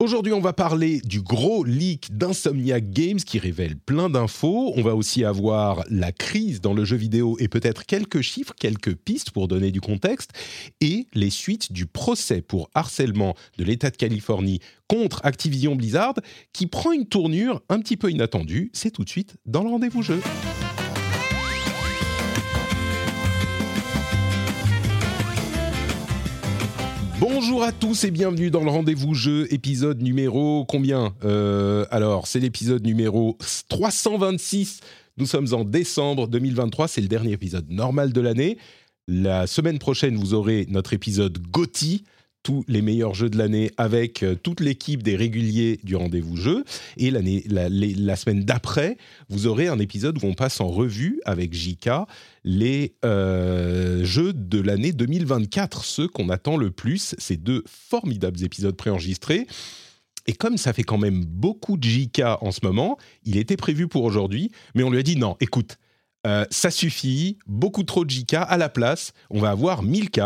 Aujourd'hui, on va parler du gros leak d'Insomniac Games qui révèle plein d'infos. On va aussi avoir la crise dans le jeu vidéo et peut-être quelques chiffres, quelques pistes pour donner du contexte et les suites du procès pour harcèlement de l'État de Californie contre Activision Blizzard qui prend une tournure un petit peu inattendue. C'est tout de suite dans le rendez-vous jeu. Bonjour à tous et bienvenue dans le rendez-vous jeu, épisode numéro combien Euh, Alors, c'est l'épisode numéro 326. Nous sommes en décembre 2023, c'est le dernier épisode normal de l'année. La semaine prochaine, vous aurez notre épisode GOTY, tous les meilleurs jeux de l'année avec euh, toute l'équipe des réguliers du rendez-vous jeu. Et la, semaine d'après, vous aurez un épisode où on passe en revue avec JK les euh, jeux de l'année 2024, ceux qu'on attend le plus. Ces deux formidables épisodes préenregistrés. Et comme ça fait quand même beaucoup de JK en ce moment, il était prévu pour aujourd'hui, mais on lui a dit non, écoute, euh, ça suffit, beaucoup trop de JK à la place, on va avoir 1000 K.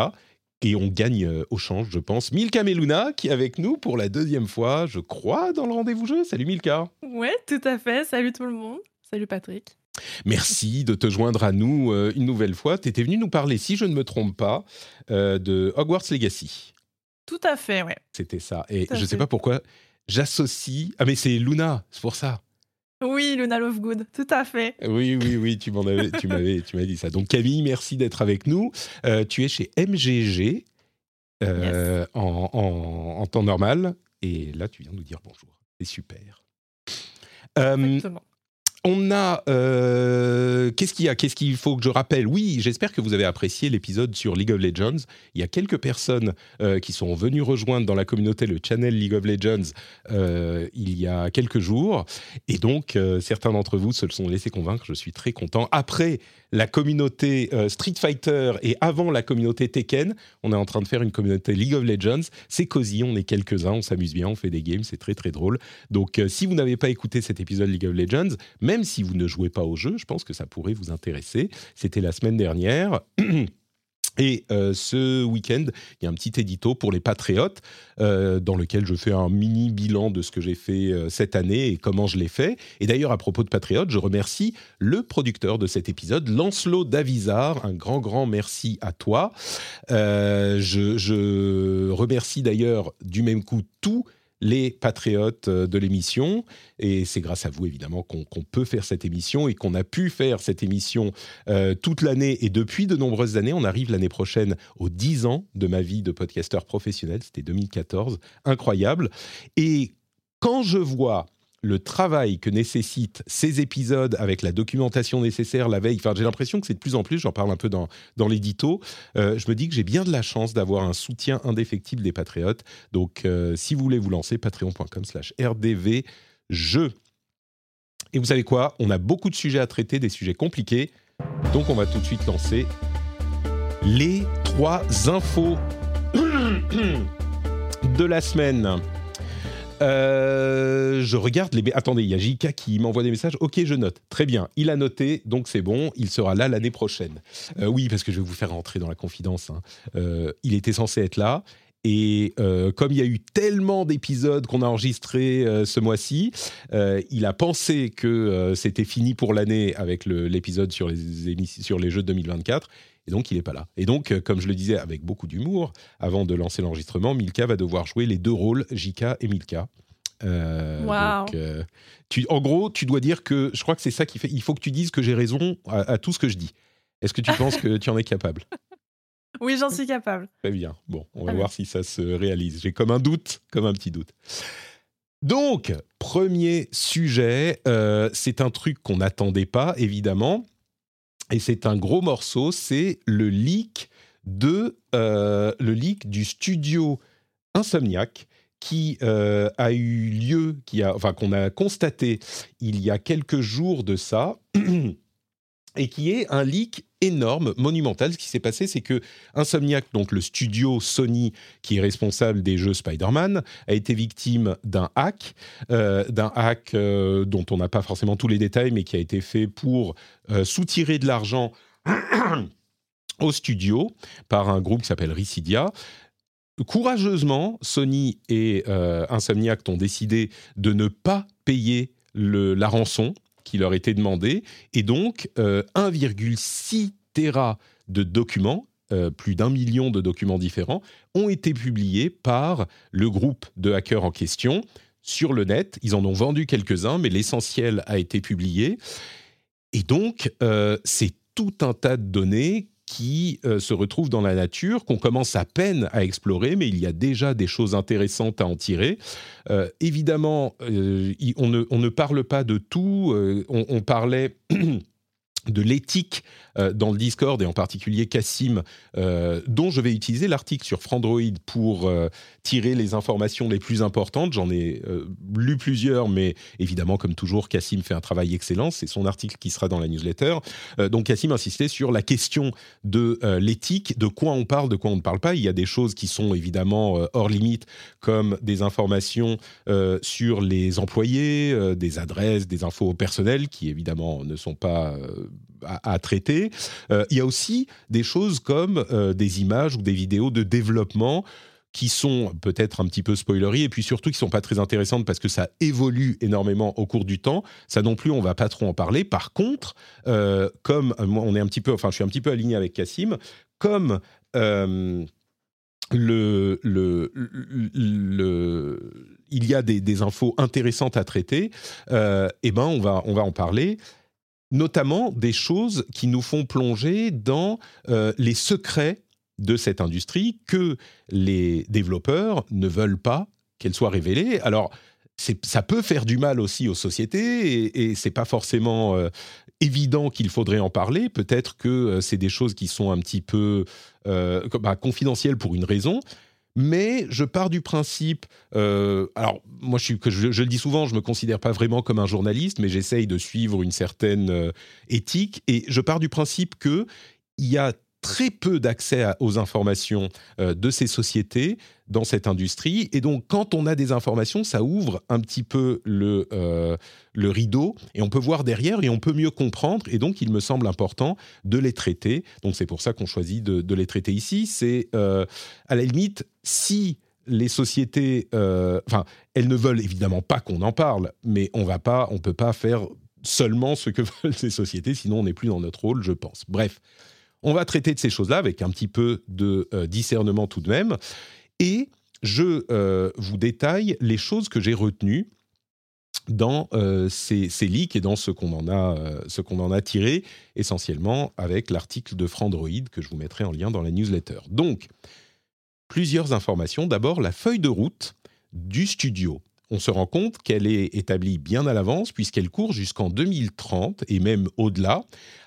Et on gagne euh, au change, je pense. Milka Meluna, qui est avec nous pour la deuxième fois, je crois, dans le rendez-vous jeu. Salut Milka. Ouais, tout à fait. Salut tout le monde. Salut Patrick. Merci de te joindre à nous euh, une nouvelle fois. Tu étais venu nous parler, si je ne me trompe pas, euh, de Hogwarts Legacy. Tout à fait, ouais. C'était ça. Et je ne sais pas pourquoi j'associe. Ah, mais c'est Luna, c'est pour ça. Oui, Luna Lovegood, tout à fait. Oui, oui, oui, tu m'en avais, tu m'avais, tu m'avais dit ça. Donc Camille, merci d'être avec nous. Euh, tu es chez MGG euh, en, en- en temps normal. Et là, tu viens nous dire bonjour. C'est super. Euh, Exactement. On a. euh, Qu'est-ce qu'il y a? Qu'est-ce qu'il faut que je rappelle? Oui, j'espère que vous avez apprécié l'épisode sur League of Legends. Il y a quelques personnes euh, qui sont venues rejoindre dans la communauté le channel League of Legends euh, il y a quelques jours. Et donc, certains d'entre vous se sont laissés convaincre. Je suis très content. Après la communauté euh, Street Fighter et avant la communauté Tekken, on est en train de faire une communauté League of Legends. C'est cosy, on est quelques-uns, on s'amuse bien, on fait des games, c'est très très drôle. Donc, euh, si vous n'avez pas écouté cet épisode League of Legends, même si vous ne jouez pas au jeu, je pense que ça pourrait vous intéresser. C'était la semaine dernière. Et euh, ce week-end, il y a un petit édito pour les patriotes euh, dans lequel je fais un mini bilan de ce que j'ai fait euh, cette année et comment je l'ai fait. Et d'ailleurs, à propos de patriotes, je remercie le producteur de cet épisode, Lancelot Davizard. Un grand, grand merci à toi. Je, je remercie d'ailleurs du même coup tous les patriotes euh, de l'émission. Et c'est grâce à vous, évidemment, qu'on peut faire cette émission et qu'on a pu faire cette émission euh, toute l'année et depuis de nombreuses années. On arrive l'année prochaine aux 10 ans de ma vie de podcasteur professionnel. C'était 2014. Incroyable. Et quand je vois le travail que nécessitent ces épisodes avec la documentation nécessaire la veille, j'ai l'impression que c'est de plus en plus, j'en parle un peu dans, dans l'édito, euh, je me dis que j'ai bien de la chance d'avoir un soutien indéfectible des patriotes. Donc, euh, si vous voulez vous lancer, patreon.com slash rdv jeu. Et vous savez quoi? On a beaucoup de sujets à traiter, des sujets compliqués. Donc, on va tout de suite lancer les trois infos de la semaine. Euh, je regarde les. Attendez, il y a JK qui m'envoie des messages. Ok, je note. Très bien. Il a noté, donc c'est bon. Il sera là l'année prochaine. Euh, oui, parce que je vais vous faire rentrer dans la confidence. hein. Euh, il était censé être là. Et euh, comme il y a eu tellement d'épisodes qu'on a enregistrés euh, ce mois-ci, euh, il a pensé que c'était fini pour l'année avec le- l'épisode sur les, sur les jeux de 2024. Et donc, il n'est pas là. Et donc, comme je le disais avec beaucoup d'humour, avant de lancer l'enregistrement, Milka va devoir jouer les deux rôles, Jika et Milka. Waouh. donc, tu, en gros, tu dois dire que, je crois que c'est ça qui fait, il faut que tu dises que j'ai raison à, à tout ce que je dis. Est-ce que tu penses que tu en es capable? Oui, j'en suis capable. Très bien. Bon, on va voir si ça se réalise. J'ai comme un doute, comme un petit doute. Donc, premier sujet, euh, c'est un truc qu'on n'attendait pas, évidemment, et c'est un gros morceau, c'est le leak de euh, le leak du studio Insomniac qui euh, a eu lieu, qui a, enfin qu'on a constaté il y a quelques jours de ça, et qui est un leak énorme, monumental. Ce qui s'est passé, c'est que Insomniac, donc le studio Sony qui est responsable des jeux Spider-Man, a été victime d'un hack, euh, d'un hack euh, dont on n'a pas forcément tous les détails, mais qui a été fait pour euh, soutirer de l'argent au studio par un groupe qui s'appelle Ricidia. Courageusement, Sony et Insomniac ont décidé de ne pas payer la rançon qui leur était demandée, et donc 1,6 Tera de documents, euh, plus d'un million de documents différents, ont été publiés par le groupe de hackers en question sur le net. Ils en ont vendu quelques-uns, mais l'essentiel a été publié. Et donc, euh, c'est tout un tas de données qui euh, se retrouvent dans la nature, qu'on commence à peine à explorer, mais il y a déjà des choses intéressantes à en tirer. évidemment, on, ne, on, ne, parle pas de tout. On, parlait de l'éthique euh, dans le Discord et en particulier Cassim, euh, dont je vais utiliser l'article sur Frandroid pour euh, tirer les informations les plus importantes. J'en ai lu plusieurs, mais évidemment, comme toujours, Cassim fait un travail excellent. C'est son article qui sera dans la newsletter. donc Cassim insistait sur la question de l'éthique, de quoi on parle, de quoi on ne parle pas. Il y a des choses qui sont évidemment hors limite, comme des informations sur les employés, des adresses, des infos personnelles, qui évidemment ne sont pas à, traiter. Euh, il y a aussi des choses comme euh, des images ou des vidéos de développement qui sont peut-être un petit peu spoileries et puis surtout qui sont pas très intéressantes parce que ça évolue énormément au cours du temps. Ça non plus, on va pas trop en parler. Par contre, euh, comme on est un petit peu, enfin, je suis un petit peu aligné avec Cassim, comme il y a des, des, infos intéressantes à traiter, eh ben on va, on va en parler notamment des choses qui nous font plonger dans euh, les secrets de cette industrie que les développeurs ne veulent pas qu'elle soit révélée. Alors, ça peut faire du mal aussi aux sociétés et, et c'est pas forcément euh, évident qu'il faudrait en parler. Peut-être que euh, c'est des choses qui sont un petit peu bah, confidentielles pour une raison mais je pars du principe. Euh, alors, moi, je, le dis souvent, je me considère pas vraiment comme un journaliste, mais j'essaye de suivre une certaine euh, éthique. Et je pars du principe que il y a très peu d'accès aux informations euh, de ces sociétés dans cette industrie. Et donc, quand on a des informations, ça ouvre un petit peu le, euh, le rideau et on peut voir derrière et on peut mieux comprendre. Et donc, il me semble important de les traiter. Donc, c'est pour ça qu'on choisit de, les traiter ici. C'est, euh, à la limite, si les sociétés, enfin, elles ne veulent évidemment pas qu'on en parle, mais on va pas, on peut pas faire seulement ce que veulent ces sociétés, sinon on n'est plus dans notre rôle, je pense. Bref, on va traiter de ces choses-là avec un petit peu de euh, discernement tout de même. Et je euh, vous détaille les choses que j'ai retenues dans euh, ces, leaks et dans ce qu'on en ce qu'on en a tiré essentiellement avec l'article de Frandroid que je vous mettrai en lien dans la newsletter. Donc, plusieurs informations. D'abord, la feuille de route du studio. On se rend compte qu'elle est établie bien à l'avance puisqu'elle court jusqu'en 2030 et même au-delà,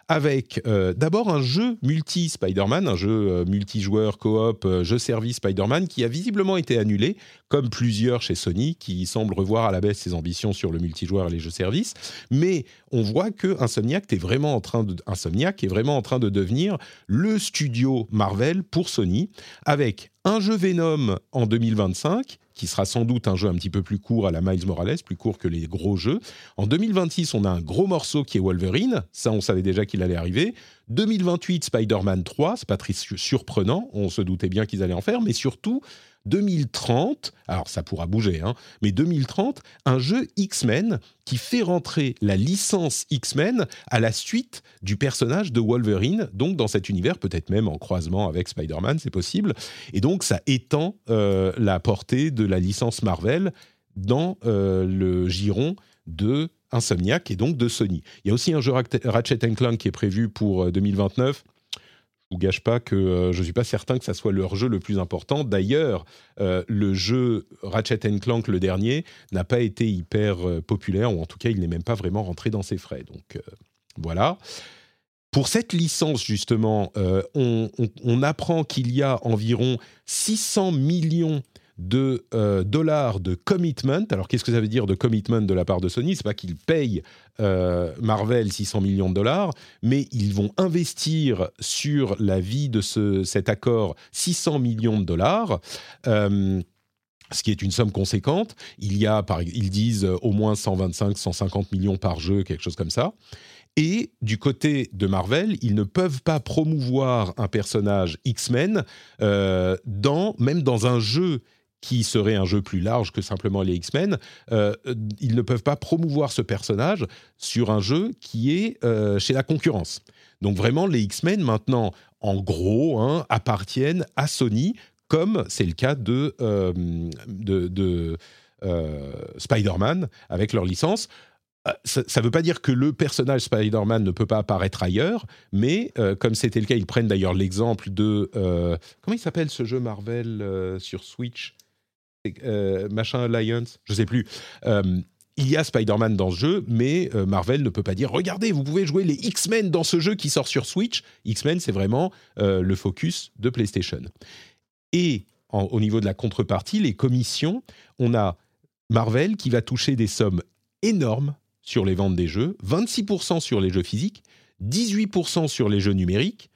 avec euh, d'abord un jeu multi-Spider-Man, un jeu euh, multijoueur, coop, euh, jeu service Spider-Man, qui a visiblement été annulé, comme plusieurs chez Sony, qui semblent revoir à la baisse ses ambitions sur le multijoueur et les jeux service. Mais on voit que Insomniac est vraiment en train de, Insomniac est vraiment en train de devenir le studio Marvel pour Sony, avec un jeu Venom en 2025 qui sera sans doute un jeu un petit peu plus court à la Miles Morales, plus court que les gros jeux. En 2026, on a un gros morceau qui est Wolverine, ça on savait déjà qu'il allait arriver. 2028, Spider-Man 3, c'est pas très surprenant, on se doutait bien qu'ils allaient en faire, mais surtout 2030, alors ça pourra bouger, hein, mais 2030, un jeu X-Men qui fait rentrer la licence X-Men à la suite du personnage de Wolverine, donc dans cet univers, peut-être même en croisement avec Spider-Man, c'est possible. Et donc ça étend euh, la portée de la licence Marvel dans euh, le giron de Insomniac et donc de Sony. Il y a aussi un jeu Ratchet Clank qui est prévu pour 2029. Euh, vous gâche pas que je je suis pas certain que ça soit leur jeu le plus important. D'ailleurs, le jeu Ratchet Clank le dernier n'a pas été hyper populaire ou en tout cas il n'est même pas vraiment rentré dans ses frais. Donc voilà. Pour cette licence, justement, on, apprend qu'il y a environ 600 millions de euh, dollars de commitment. Alors, qu'est-ce que ça veut dire de commitment de la part de Sony? C'est pas qu'ils payent euh, Marvel 600 millions de dollars, mais ils vont investir sur la vie de ce, cet accord 600 millions de dollars. Euh, ce qui est une somme conséquente. Il y a, ils disent, au moins 125, 150 millions par jeu, quelque chose comme ça. Et du côté de Marvel, ils ne peuvent pas promouvoir un personnage X-Men dans, même dans un jeu qui serait un jeu plus large que simplement les X-Men, euh, ils ne peuvent pas promouvoir ce personnage sur un jeu qui est euh, chez la concurrence. Donc vraiment, les X-Men maintenant, en gros, hein, appartiennent à Sony, comme c'est le cas de, euh, de, Spider-Man avec leur licence. Ça ne veut pas dire que le personnage Spider-Man ne peut pas apparaître ailleurs, mais comme c'était le cas, ils prennent d'ailleurs l'exemple de... comment il s'appelle ce jeu Marvel sur Switch? Euh, machin Alliance, je sais plus. Euh, il y a Spider-Man dans ce jeu, mais euh, Marvel ne peut pas dire regardez, vous pouvez jouer les X-Men dans ce jeu qui sort sur Switch. X-Men, c'est vraiment le focus de PlayStation. Et au niveau de la contrepartie, les commissions, on a Marvel qui va toucher des sommes énormes sur les ventes des jeux 26% sur les jeux physiques, 18% sur les jeux numériques,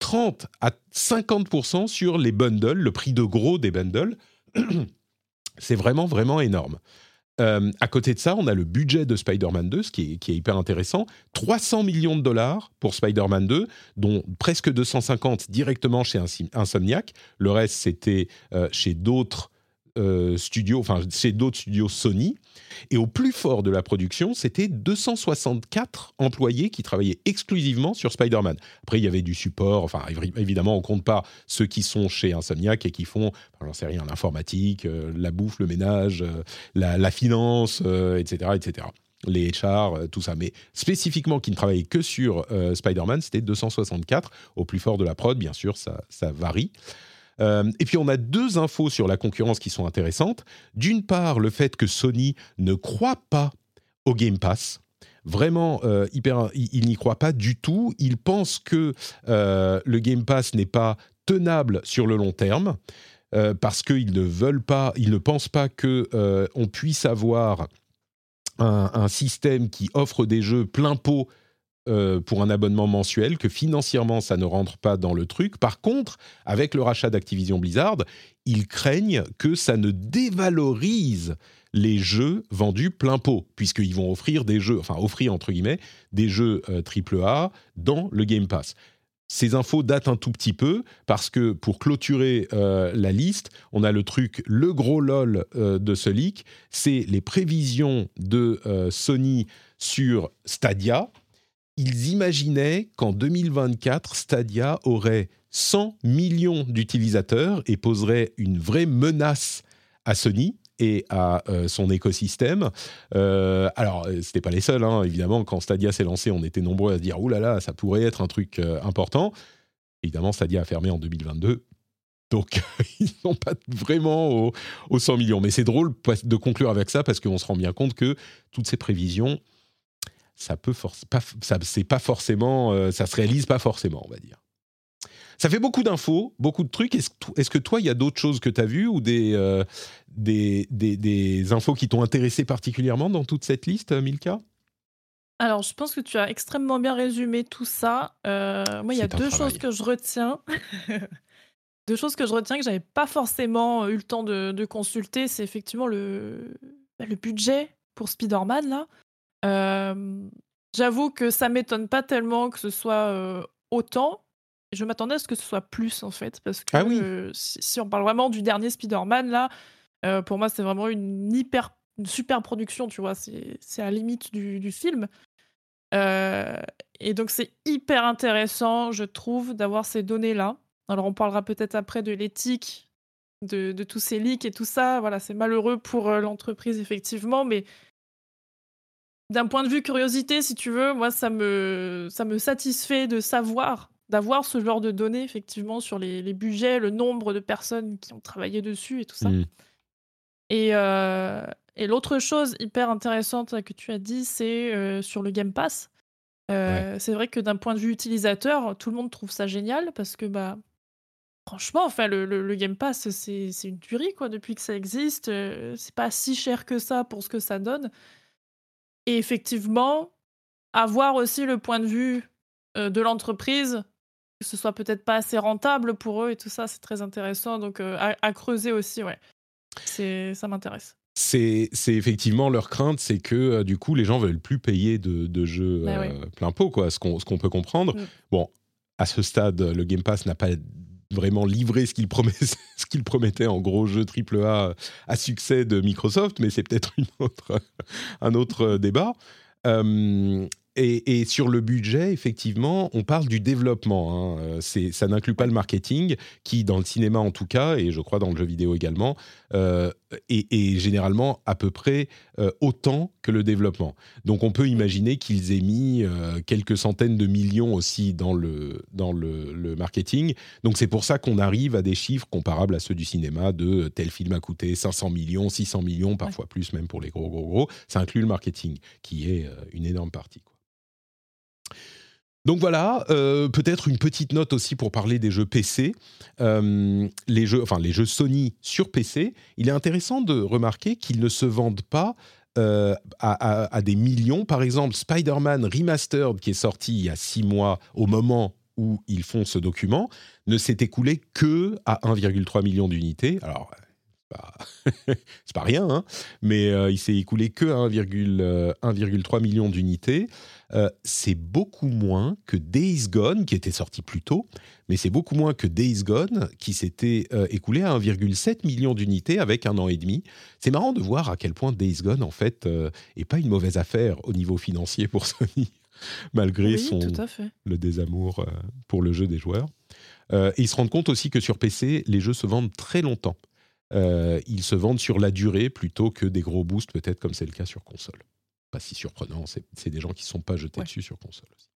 30 à 50% sur les bundles, le prix de gros des bundles. C'est vraiment, vraiment énorme. Euh, à côté de ça, on a le budget de Spider-Man 2, ce qui est, hyper intéressant. 300 millions de dollars pour Spider-Man 2, dont presque 250 directement chez Insomniac. Le reste, c'était euh, chez d'autres euh, studios, enfin c'est d'autres studios Sony. Et au plus fort de la production, c'était 264 employés qui travaillaient exclusivement sur Spider-Man. Après, il y avait du support. Enfin, évidemment, on compte pas ceux qui sont chez Insomniac et qui font, j'en sais rien, l'informatique, euh, la bouffe, le ménage, euh, la, finance, etc., etc les HR, tout ça. Mais spécifiquement, qui ne travaillaient que sur Spider-Man, c'était 264. Au plus fort de la prod, bien sûr, ça varie. Euh, et puis on a deux infos sur la concurrence qui sont intéressantes. D'une part, le fait que Sony ne croit pas au Game Pass. Vraiment, euh, hyper, il, n'y croit pas du tout. Il pense que euh, le Game Pass n'est pas tenable sur le long terme parce qu'ils ne veulent pas, ils ne pensent pas que on puisse avoir un, un, système qui offre des jeux plein pot euh, pour un abonnement mensuel, que financièrement ça ne rentre pas dans le truc. Par contre, avec le rachat d'Activision Blizzard, ils craignent que ça ne dévalorise les jeux vendus plein pot, puisqu'ils vont offrir des jeux, enfin offrir entre guillemets, des jeux AAA dans le Game Pass. Ces infos datent un tout petit peu parce que pour clôturer euh, la liste, on a le truc, le gros lol euh, de ce leak, c'est les prévisions de Sony sur Stadia, ils imaginaient qu'en 2024, Stadia aurait 100 millions d'utilisateurs et poserait une vraie menace à Sony et à euh, son écosystème. Euh, alors, euh, c'était pas les seuls, hein. évidemment. Quand Stadia s'est lancé, on était nombreux à se dire, oulala, là là, ça pourrait être un truc important. Évidemment, Stadia a fermé en 2022. Donc, ils sont pas vraiment aux 100 millions. Mais c'est drôle de conclure avec ça parce qu'on se rend bien compte que toutes ces prévisions, ça peut pas, ça c'est pas forcément, euh, ça se réalise pas forcément, on va dire. Ça fait beaucoup d'infos, beaucoup de trucs. Est-ce, que toi, il y a d'autres choses que tu as vues ou euh, des, des, des, infos qui t'ont intéressé particulièrement dans toute cette liste, Milka? Alors, je pense que tu as extrêmement bien résumé tout ça. Euh, moi, il y a deux choses que je retiens. deux choses que je retiens que j'avais pas forcément eu le temps de, de consulter. C'est effectivement le, bah, le budget pour Spider-Man, là. J'avoue que ça m'étonne pas tellement que ce soit autant. Je m'attendais à ce que ce soit plus en fait, parce que ah si, on parle vraiment du dernier Spider-Man là, pour moi c'est vraiment une hyper, une super production, tu vois, c'est à la limite du, film. et donc c'est hyper intéressant, je trouve, d'avoir ces données là. Alors on parlera peut-être après de l'éthique de, de, tous ces leaks et tout ça. Voilà, c'est malheureux pour l'entreprise effectivement, mais d'un point de vue curiosité, si tu veux, moi, ça me, ça me satisfait de savoir d'avoir ce genre de données, effectivement, sur les, les, budgets, le nombre de personnes qui ont travaillé dessus et tout ça. Mmh. Et, et l'autre chose hyper intéressante que tu as dit, c'est sur le Game Pass. C'est vrai que d'un point de vue utilisateur, tout le monde trouve ça génial parce que, bah, franchement, enfin, le, le, Game Pass, c'est une tuerie, quoi, depuis que ça existe. c'est pas si cher que ça pour ce que ça donne. Et effectivement, avoir aussi le point de vue de l'entreprise, que ce soit peut-être pas assez rentable pour eux et tout ça, c'est très intéressant. Donc, à, à, creuser aussi, ouais. Ça m'intéresse c'est effectivement leur crainte, c'est que euh, du coup les gens veulent plus payer de, jeux euh, plein pot, quoi, ce qu'on peut comprendre. Mm. Bon, à ce stade, le Game Pass n'a pas vraiment livré ce qu'il promettait, promettait en gros jeu AAA à succès de Microsoft, mais c'est peut-être un autre débat. Euh, et, sur le budget, effectivement, on parle du développement. Hein. Euh, ça n'inclut pas le marketing, qui, dans le cinéma en tout cas, et je crois dans le jeu vidéo également, euh, est, généralement à peu près euh, autant que le développement. Donc on peut imaginer qu'ils aient mis quelques centaines de millions aussi dans le, dans le, marketing. Donc c'est pour ça qu'on arrive à des chiffres comparables à ceux du cinéma, de tel film a coûté 500 millions, 600 millions, parfois plus même pour les gros, gros, gros. Ça inclut le marketing, qui est une énorme partie. Donc voilà, euh, peut-être une petite note aussi pour parler des jeux PC, euh, les jeux, enfin les jeux Sony sur PC. Il est intéressant de remarquer qu'ils ne se vendent pas euh, à, des millions. Par exemple, Spider-Man Remastered, qui est sorti il y a six mois au moment où ils font ce document, ne s'est écoulé que à 1,3 million d'unités. Alors, c'est pas rien, hein mais il s'est écoulé que à 1,3 million d'unités. Euh, c'est beaucoup moins que Days Gone, qui était sorti plus tôt, mais c'est beaucoup moins que Days Gone, qui s'était euh, écoulé à 1,7 million d'unités avec un an et demi. C'est marrant de voir à quel point Days Gone, en fait, euh, est pas une mauvaise affaire au niveau financier pour Sony, malgré son, le désamour pour le jeu des joueurs. et ils se rendent compte aussi que sur PC, les jeux se vendent très longtemps. ils se vendent sur la durée plutôt que des gros boosts, peut-être comme c'est le cas sur console pas si surprenant. C'est des gens qui ne sont pas jetés dessus sur console aussi.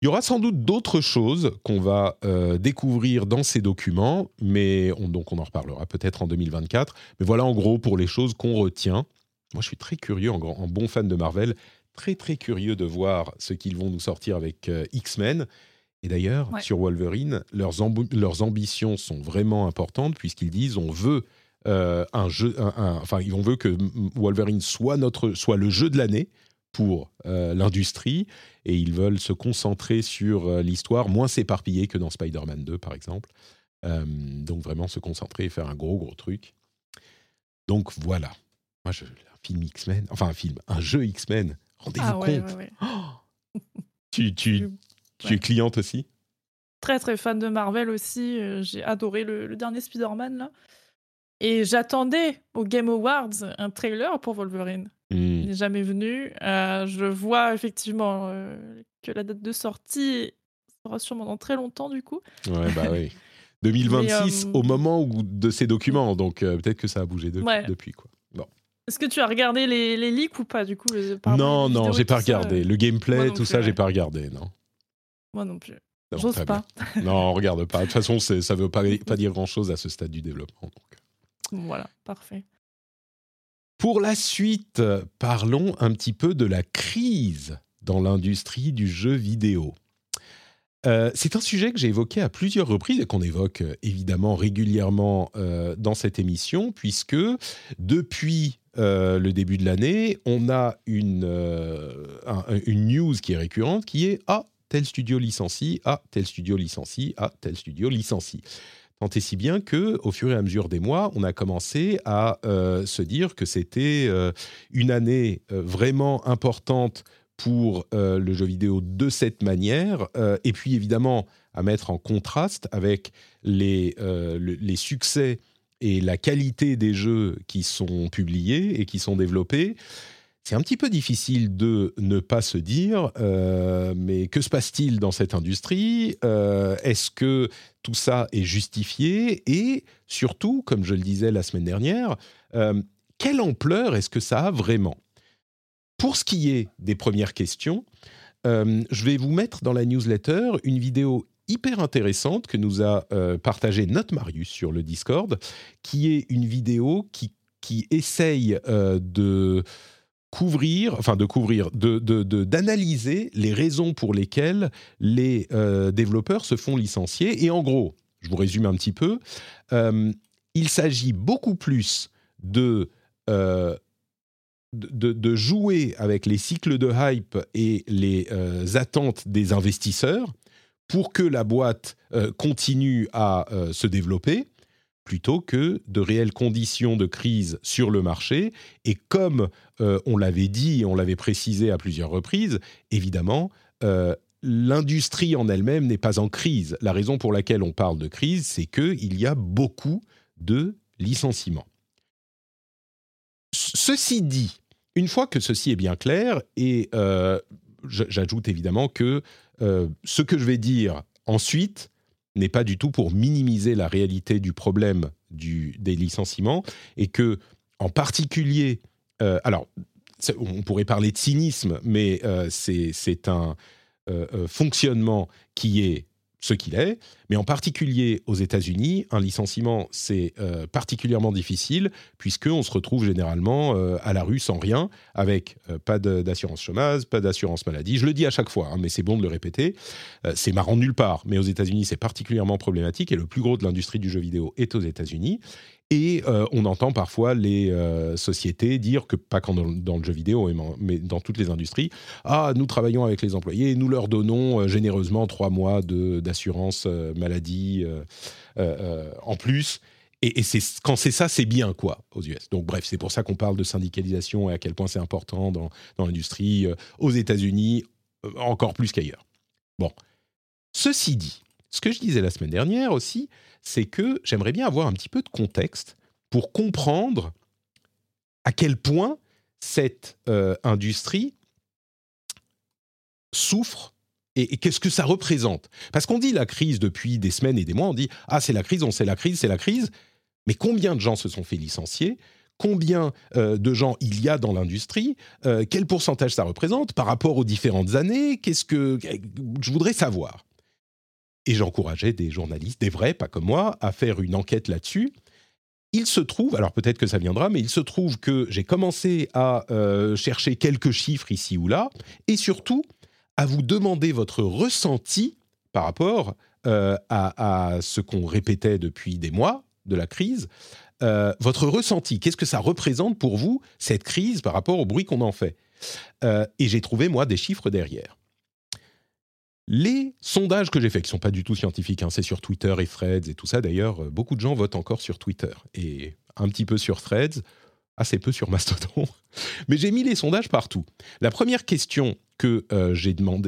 Il y aura sans doute d'autres choses qu'on va euh, découvrir dans ces documents, mais on, donc on en reparlera peut-être en 2024. Mais voilà en gros pour les choses qu'on retient. Moi, je suis très curieux, en, en, bon fan de Marvel, très très curieux de voir ce qu'ils vont nous sortir avec euh, X-Men. Et d'ailleurs, sur Wolverine, leurs, leurs ambitions sont vraiment importantes puisqu'ils disent on veut euh, un jeu, enfin, on veut que Wolverine soit notre, soit le jeu de l'année pour euh, l'industrie, et ils veulent se concentrer sur euh, l'histoire, moins s'éparpiller que dans Spider-Man 2, par exemple. donc vraiment se concentrer et faire un gros gros truc. Donc voilà. Moi, je, un film X-Men, enfin un film, un jeu X-Men. Rendez-vous ah compte. Oh tu, tu, tu es cliente aussi? Très très fan de Marvel aussi. J'ai adoré le, le dernier Spider-Man là. Et j'attendais au Game Awards un trailer pour Wolverine. Hmm. Il n'est jamais venu. Euh, je vois effectivement euh, que la date de sortie sera sûrement dans très longtemps du coup. Ouais, bah oui. 2026 euh, au moment où, de ces documents, donc peut-être que ça a bougé depuis quoi. Bon. Est-ce que tu as regardé les, les leaks ou pas du coup Non, non, j'ai pas regardé. Le gameplay, tout ça, j'ai pas regardé, non. Moi non plus. J'ose pas. non, on regarde pas. De toute façon, ça veut pas, pas dire grand-chose à ce stade du développement. Donc. Voilà, parfait. Pour la suite, parlons un petit peu de la crise dans l'industrie du jeu vidéo. Euh, c'est un sujet que j'ai évoqué à plusieurs reprises et qu'on évoque euh, évidemment régulièrement euh, dans cette émission, puisque depuis le début de l'année, on a une, une news qui est récurrente qui est Ah, tel studio licencie, ah, tel studio licencie, ah, tel studio licencie. Si bien que, au fur et à mesure des mois, on a commencé à euh, se dire que c'était euh, une année euh, vraiment importante pour le jeu vidéo de cette manière, et puis évidemment à mettre en contraste avec les, les succès et la qualité des jeux qui sont publiés et qui sont développés c'est un petit peu difficile de ne pas se dire, euh, mais que se passe-t-il dans cette industrie euh, Est-ce que tout ça est justifié Et surtout, comme je le disais la semaine dernière, euh, quelle ampleur est-ce que ça a vraiment? Pour ce qui est des premières questions, je vais vous mettre dans la newsletter une vidéo hyper intéressante que nous a euh, partagé Note Marius sur le Discord, qui est une vidéo qui, qui essaye de couvrir, enfin de couvrir, de, d'analyser les raisons pour lesquelles les euh, développeurs se font licencier. Et en gros, je vous résume un petit peu, il s'agit beaucoup plus de, de, de, jouer avec les cycles de hype et les attentes des investisseurs pour que la boîte euh, continue à euh, se développer plutôt que de réelles conditions de crise sur le marché. Et comme euh, on l'avait dit on l'avait précisé à plusieurs reprises, évidemment, l'industrie en elle-même n'est pas en crise. La raison pour laquelle on parle de crise, c'est qu'il y a beaucoup de licenciements. Ceci dit, une fois que ceci est bien clair, et j'ajoute évidemment que euh, ce que je vais dire ensuite n'est pas du tout pour minimiser la réalité du problème des licenciements et que, en particulier, euh, alors, on pourrait parler de cynisme, mais euh, c'est un fonctionnement qui est ce qu'il est, mais en particulier aux États-Unis, un licenciement, c'est euh, particulièrement difficile, puisqu'on se retrouve généralement euh, à la rue sans rien, avec euh, pas d'assurance chômage, pas d'assurance maladie. Je le dis à chaque fois, hein, mais c'est bon de le répéter. c'est marrant nulle part, mais aux États-Unis, c'est particulièrement problématique, et le plus gros de l'industrie du jeu vidéo est aux États-Unis. Et euh, on entend parfois les euh, sociétés dire que, pas qu'en dans, le jeu vidéo, mais dans toutes les industries, ah, nous travaillons avec les employés, nous leur donnons euh, généreusement trois mois d'assurance maladie en plus. Et, c'est, quand c'est ça, c'est bien, quoi, aux US. Donc, bref, c'est pour ça qu'on parle de syndicalisation et à quel point c'est important dans, dans l'industrie, aux États-Unis, encore plus qu'ailleurs. Bon. Ceci dit, ce que je disais la semaine dernière aussi, c'est que j'aimerais bien avoir un petit peu de contexte pour comprendre à quel point cette euh, industrie souffre et, qu'est-ce que ça représente. Parce qu'on dit la crise depuis des semaines et des mois, on dit ah c'est la crise, on sait la crise, c'est la crise, mais combien de gens se sont fait licencier? Combien euh, de gens il y a dans l'industrie? Euh, Quel pourcentage ça représente par rapport aux différentes années? Qu'est-ce que je voudrais savoir et j'encourageais des journalistes, des vrais, pas comme moi, à faire une enquête là-dessus. Il se trouve, alors peut-être que ça viendra, mais il se trouve que j'ai commencé à euh, chercher quelques chiffres ici ou là, et surtout à vous demander votre ressenti par rapport euh, à, ce qu'on répétait depuis des mois de la crise. Euh, votre ressenti, qu'est-ce que ça représente pour vous, cette crise, par rapport au bruit qu'on en fait? Et j'ai trouvé, moi, des chiffres derrière. Les sondages que j'ai faits, qui sont pas du tout scientifiques, hein, c'est sur Twitter et Threads et tout ça. D'ailleurs, euh, beaucoup de gens votent encore sur Twitter et un petit peu sur Threads, assez peu sur Mastodon. Mais j'ai mis les sondages partout. La première question que euh,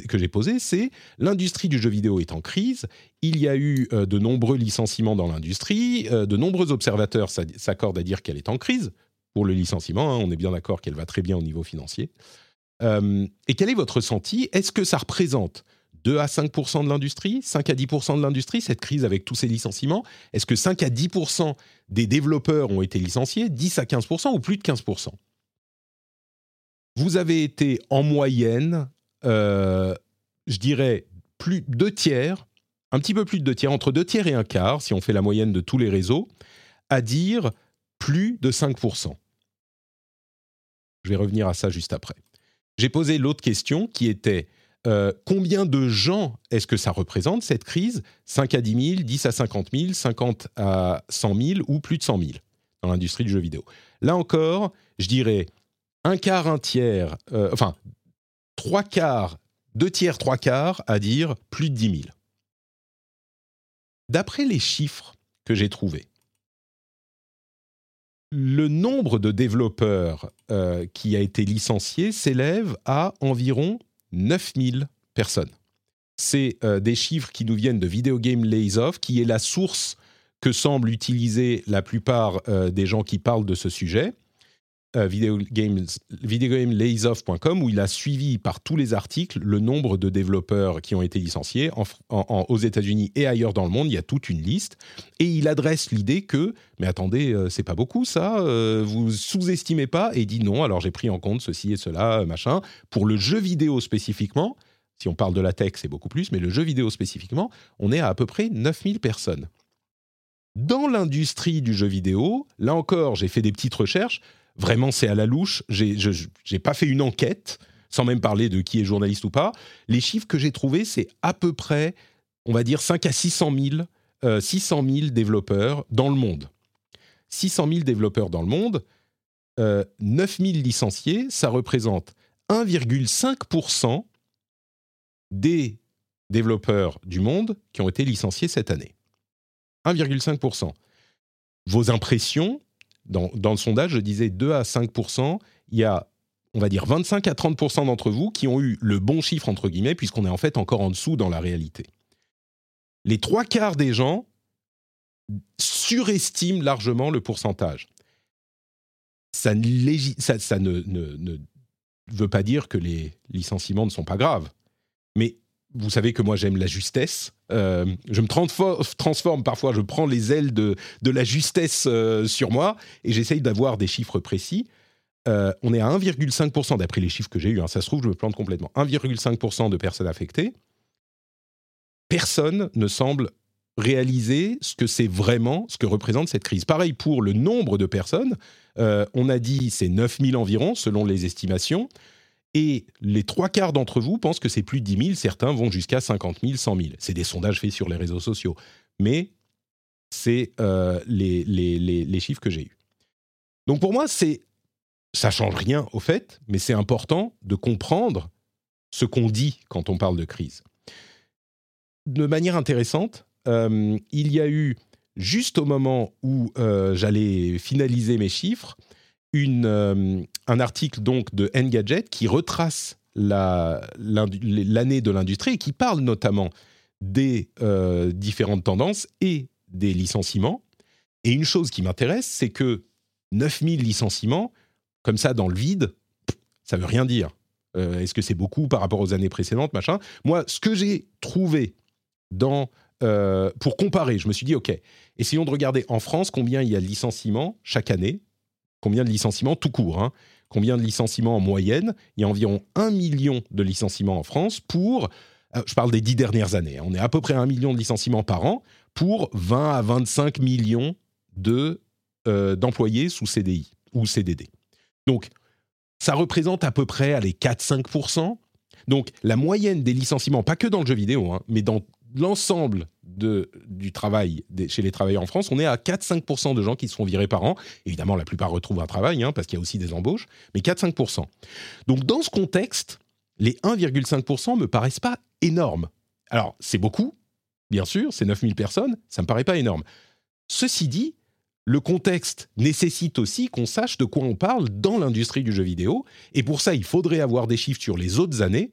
que j'ai posée, c'est l'industrie du jeu vidéo est en crise. Il y a eu euh, de nombreux licenciements dans l'industrie. de nombreux observateurs s'accordent à dire qu'elle est en crise pour le licenciement. Hein. on est bien d'accord qu'elle va très bien au niveau financier. et quel est votre ressenti Est-ce que ça représente 2 à 5% de l'industrie, 5 à 10% de l'industrie, cette crise avec tous ces licenciements Est-ce que 5 à 10% des développeurs ont été licenciés, 10 à 15% ou plus de 15% Vous avez été en moyenne, euh, je dirais, plus deux tiers, un petit peu plus de deux tiers, entre deux tiers et un quart, si on fait la moyenne de tous les réseaux, à dire plus de 5% Je vais revenir à ça juste après. J'ai posé l'autre question qui était euh, combien de gens est-ce que ça représente cette crise? 5 à 10 000, 10 à 50 000, 50 à 100 000 ou plus de 100 000 dans l'industrie du jeu vidéo? Là encore, je dirais un quart, un tiers, euh, enfin trois quarts, deux tiers, trois quarts à dire plus de 10 000. D'après les chiffres que j'ai trouvés, le nombre de développeurs euh, qui a été licencié s'élève à environ 9000 personnes. C'est euh, des chiffres qui nous viennent de Video Game Lays Off, qui est la source que semblent utiliser la plupart euh, des gens qui parlent de ce sujet. Euh, où il a suivi par tous les articles le nombre de développeurs qui ont été licenciés aux États-Unis et ailleurs dans le monde. Il y a toute une liste et il adresse l'idée que, mais attendez, euh, c'est pas beaucoup ça, euh, vous sous-estimez pas et dit non. Alors j'ai pris en compte ceci et cela, machin. Pour le jeu vidéo spécifiquement, Si on parle de la tech, c'est beaucoup plus, mais le jeu vidéo spécifiquement, on est à à peu près 9000 personnes. Dans l'industrie du jeu vidéo, là encore, j'ai fait des petites recherches. Vraiment, c'est à la louche. J'ai, je n'ai pas fait une enquête, sans même parler de qui est journaliste ou pas. Les chiffres que j'ai trouvés, c'est à peu près, on va dire, 5 à 600 000, 600 000 développeurs dans le monde. 600 000 développeurs dans le monde, euh, 9 000 licenciés, ça représente 1,5% des développeurs du monde qui ont été licenciés cette année. 1,5%. Vos impressions, dans, le sondage, je disais 2 à 5%, il y a, on va dire, 25 à 30% d'entre vous qui ont eu le bon chiffre, entre guillemets, puisqu'on est en fait encore en dessous dans la réalité. Les trois quarts des gens surestiment largement le pourcentage. Ça, ne veut pas dire que les licenciements ne sont pas graves. Mais vous savez que moi j'aime la justesse. Euh, je me transforme parfois, je prends les ailes de, la justesse euh, sur moi et j'essaye d'avoir des chiffres précis. Euh, on est à 1,5% d'après les chiffres que j'ai eus, hein, ça se trouve je me plante complètement, 1,5% de personnes affectées. Personne ne semble réaliser ce que c'est vraiment, ce que représente cette crise. Pareil pour le nombre de personnes, on a dit c'est 9000 environ selon les estimations. Et les trois quarts d'entre vous pensent que c'est plus de 10 000, certains vont jusqu'à 50 000, 100 000. C'est des sondages faits sur les réseaux sociaux. Mais c'est euh, les, les, chiffres que j'ai eus. Donc pour moi, c'est ça change rien au fait, mais c'est important de comprendre ce qu'on dit quand on parle de crise. De manière intéressante, euh, il y a eu, juste au moment où euh, j'allais finaliser mes chiffres, une, euh, un article donc de Engadget qui retrace l'année de l'industrie et qui parle notamment des euh, différentes tendances et des licenciements. Et une chose qui m'intéresse, c'est que 9000 licenciements, comme ça dans le vide, ça veut rien dire. Euh, est-ce que c'est beaucoup par rapport aux années précédentes, machin? Moi, ce que j'ai trouvé dans, pour comparer, je me suis dit, OK, essayons de regarder en France combien il y a de licenciements chaque année combien de licenciements tout court, hein. combien de licenciements en moyenne. Il y a environ un million de licenciements en France pour, euh, je parle des dix dernières années, hein. on est à peu près un million de licenciements par an pour 20 à 25 millions de, euh, d'employés sous CDI ou CDD. Donc, ça représente à peu près les 4-5%. Donc, la moyenne des licenciements, pas que dans le jeu vidéo, hein, mais dans l'ensemble du travail chez les travailleurs en France, on est à 4-5% de gens qui se font virer par an. Évidemment, la plupart retrouvent un travail, hein, parce qu'il y a aussi des embauches, mais 4-5%. Donc dans ce contexte, les 1,5% me paraissent pas énormes. Alors, c'est beaucoup, bien sûr, c'est 9000 personnes, ça me paraît pas énorme. Ceci dit, le contexte nécessite aussi qu'on sache de quoi on parle dans l'industrie du jeu vidéo, et pour ça, il faudrait avoir des chiffres sur les autres années.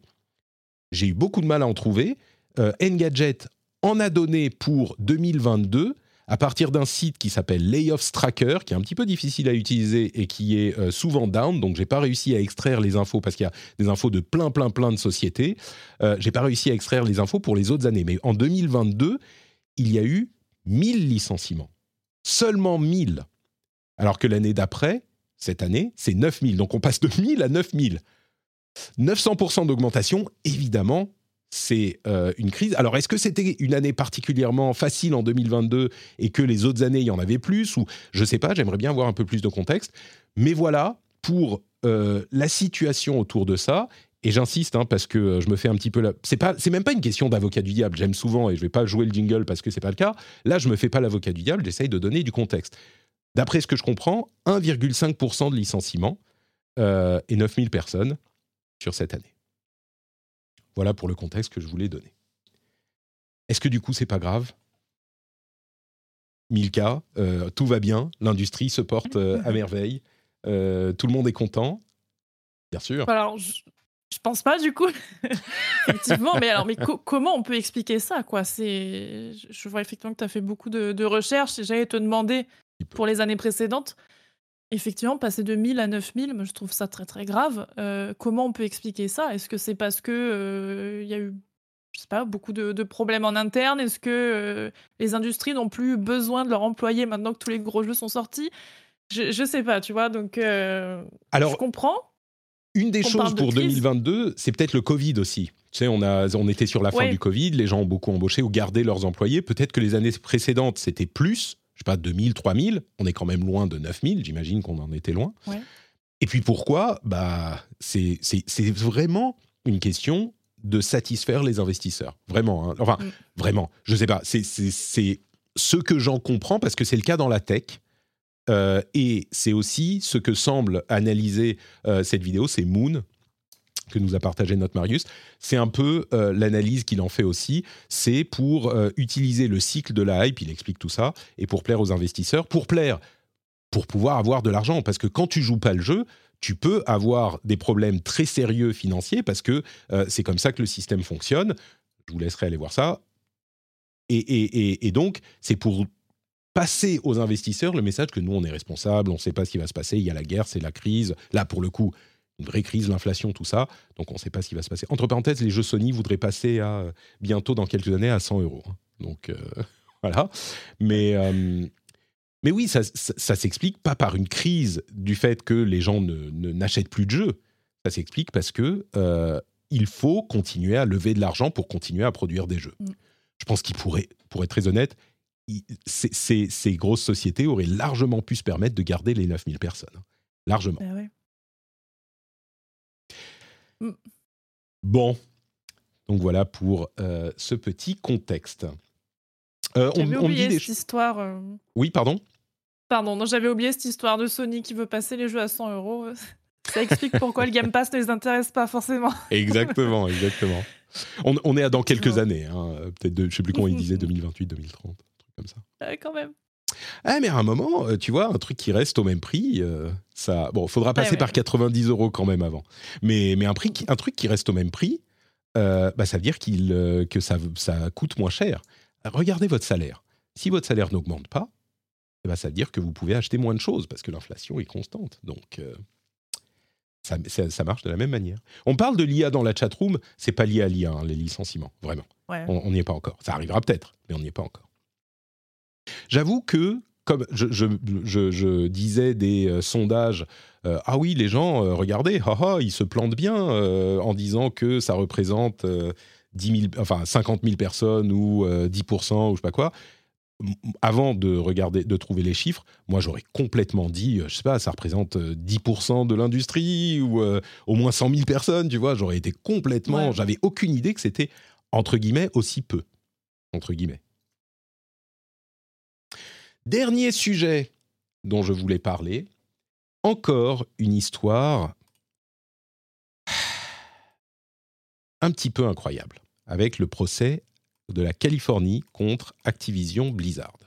J'ai eu beaucoup de mal à en trouver. Euh, Engadget en a donné pour 2022 à partir d'un site qui s'appelle Layoffs Tracker, qui est un petit peu difficile à utiliser et qui est euh, souvent down. Donc, j'ai pas réussi à extraire les infos parce qu'il y a des infos de plein, plein, plein de sociétés. Euh, j'ai pas réussi à extraire les infos pour les autres années. Mais en 2022, il y a eu 1000 licenciements. Seulement 1000. Alors que l'année d'après, cette année, c'est 9000. Donc, on passe de 1000 à 9000. 900% d'augmentation, évidemment, c'est euh, une crise. Alors, est-ce que c'était une année particulièrement facile en 2022 et que les autres années, il y en avait plus Ou je ne sais pas, j'aimerais bien avoir un peu plus de contexte. Mais voilà pour euh, la situation autour de ça. Et j'insiste, hein, parce que euh, je me fais un petit peu... La... C'est, pas, c'est même pas une question d'avocat du diable. J'aime souvent, et je vais pas jouer le jingle parce que c'est pas le cas. Là, je me fais pas l'avocat du diable, j'essaye de donner du contexte. D'après ce que je comprends, 1,5% de licenciements et 9000 personnes sur cette année. Voilà pour le contexte que je voulais donner. Est-ce que du coup, c'est pas grave? 1000 cas, euh, tout va bien, l'industrie se porte euh, à merveille, euh, tout le monde est content, bien sûr. Alors, je, je pense pas du coup, effectivement, mais alors, mais comment on peut expliquer ça quoi? C'est, je vois effectivement que tu as fait beaucoup de, de recherches. Et j'allais te demander pour les années précédentes, Effectivement, passer de 1000 à 9000, je trouve ça très très grave. Euh, comment on peut expliquer ça? Est-ce que c'est parce que euh, il y a eu, je sais pas, beaucoup de, problèmes en interne? Est-ce que euh, les industries n'ont plus besoin de leurs employés maintenant que tous les gros jeux sont sortis? Je, je sais pas, tu vois. Donc, Alors, je comprends. Une des choses pour 2022, c'est peut-être le Covid aussi. Tu sais, on, a, on était sur la fin du Covid, les gens ont beaucoup embauché ou gardé leurs employés. Peut-être que les années précédentes, c'était plus, sais pas, 2000, 3000. On est quand même loin de 9000, j'imagine qu'on en était loin. Et puis pourquoi? Bah, C'est vraiment une question de satisfaire les investisseurs. Vraiment. Hein. Enfin, mm. vraiment. Je sais pas. C'est ce que j'en comprends parce que c'est le cas dans la tech. Euh, et c'est aussi ce que semble analyser euh, cette vidéo, c'est Moon, que nous a partagé notre Marius, c'est un peu euh, l'analyse qu'il en fait aussi. C'est pour utiliser le cycle de la hype, il explique tout ça, et pour plaire aux investisseurs, pour plaire, pour pouvoir avoir de l'argent. Parce que quand tu joues pas le jeu, tu peux avoir des problèmes très sérieux financiers parce que c'est comme ça que le système fonctionne. Je vous laisserai aller voir ça. et donc, c'est pour passer aux investisseurs le message que nous, on est responsable, on ne sait pas ce qui va se passer, il y a la guerre, c'est la crise. Là, pour le coup, une vraie crise, l'inflation, tout ça. Donc, on ne sait pas ce qui va se passer. Entre parenthèses, les jeux Sony voudraient passer à bientôt, dans quelques années, à 100 euros. Hein. Donc, euh, voilà. Mais, euh, mais oui, ça, ça, s'explique pas par une crise du fait que les gens ne, n'achètent plus de jeux. Ça s'explique parce que euh, il faut continuer à lever de l'argent pour continuer à produire des jeux. Mm. Je pense qu'il pourrait, pour être très honnête, ces, grosses sociétés auraient largement pu se permettre de garder les 9000 personnes. Largement. Bah mm. Bon. Donc voilà pour euh, ce petit contexte. Euh, on, oublié dit cette histoire. Euh. Oui, pardon? Pardon, j'avais oublié cette histoire de Sony qui veut passer les jeux à 100 euros. Ça explique pourquoi le Game Pass ne les intéresse pas forcément. exactement, exactement. On, est à dans quelques années, hein. peut-être, je ne sais plus comment il disait, 2028, 2030 comme ça. quand même. Ah, mais à un moment, euh, tu vois, un truc qui reste au même prix, euh, ça. Bon, faudra passer par 90 euros quand même avant. Mais, mais un, prix un truc qui reste au même prix, euh, bah, ça veut dire qu'il, que ça, ça coûte moins cher. Regardez votre salaire. Si votre salaire n'augmente pas, eh ben, ça veut dire que vous pouvez acheter moins de choses parce que l'inflation est constante. Donc, ça, ça, marche de la même manière. On parle de l'IA dans la chatroom, c'est pas lié à l'IA, hein, les licenciements, vraiment. On n'y est pas encore. Ça arrivera peut-être, mais on n'y est pas encore. J'avoue que, comme je, disais des euh, sondages, euh, ah oui, les gens, euh, regardez, ils se plantent bien en disant que ça représente 10 enfin 50 000 personnes ou 10% ou je sais pas quoi avant de regarder, de trouver les chiffres, moi j'aurais complètement dit, je sais pas, ça représente 10% de l'industrie ou au moins 100 000 personnes, tu vois. J'aurais été complètement, j'avais aucune idée que c'était entre guillemets aussi peu, entre guillemets. Dernier sujet dont je voulais parler, encore une histoire un petit peu incroyable, avec le procès de la Californie contre Activision Blizzard.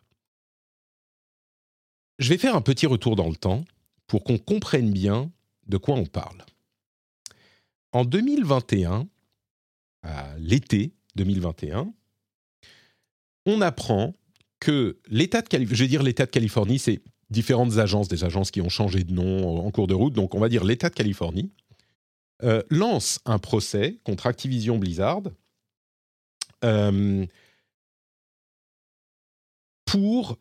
Je vais faire un petit retour dans le temps pour qu'on comprenne bien de quoi on parle. En 2021, à l'été 2021, on apprend que l'État de Californie, c'est différentes agences, des agences qui ont changé de nom en cours de route, donc on va dire l'État de Californie, euh, lance un procès contre Activision Blizzard euh, pour,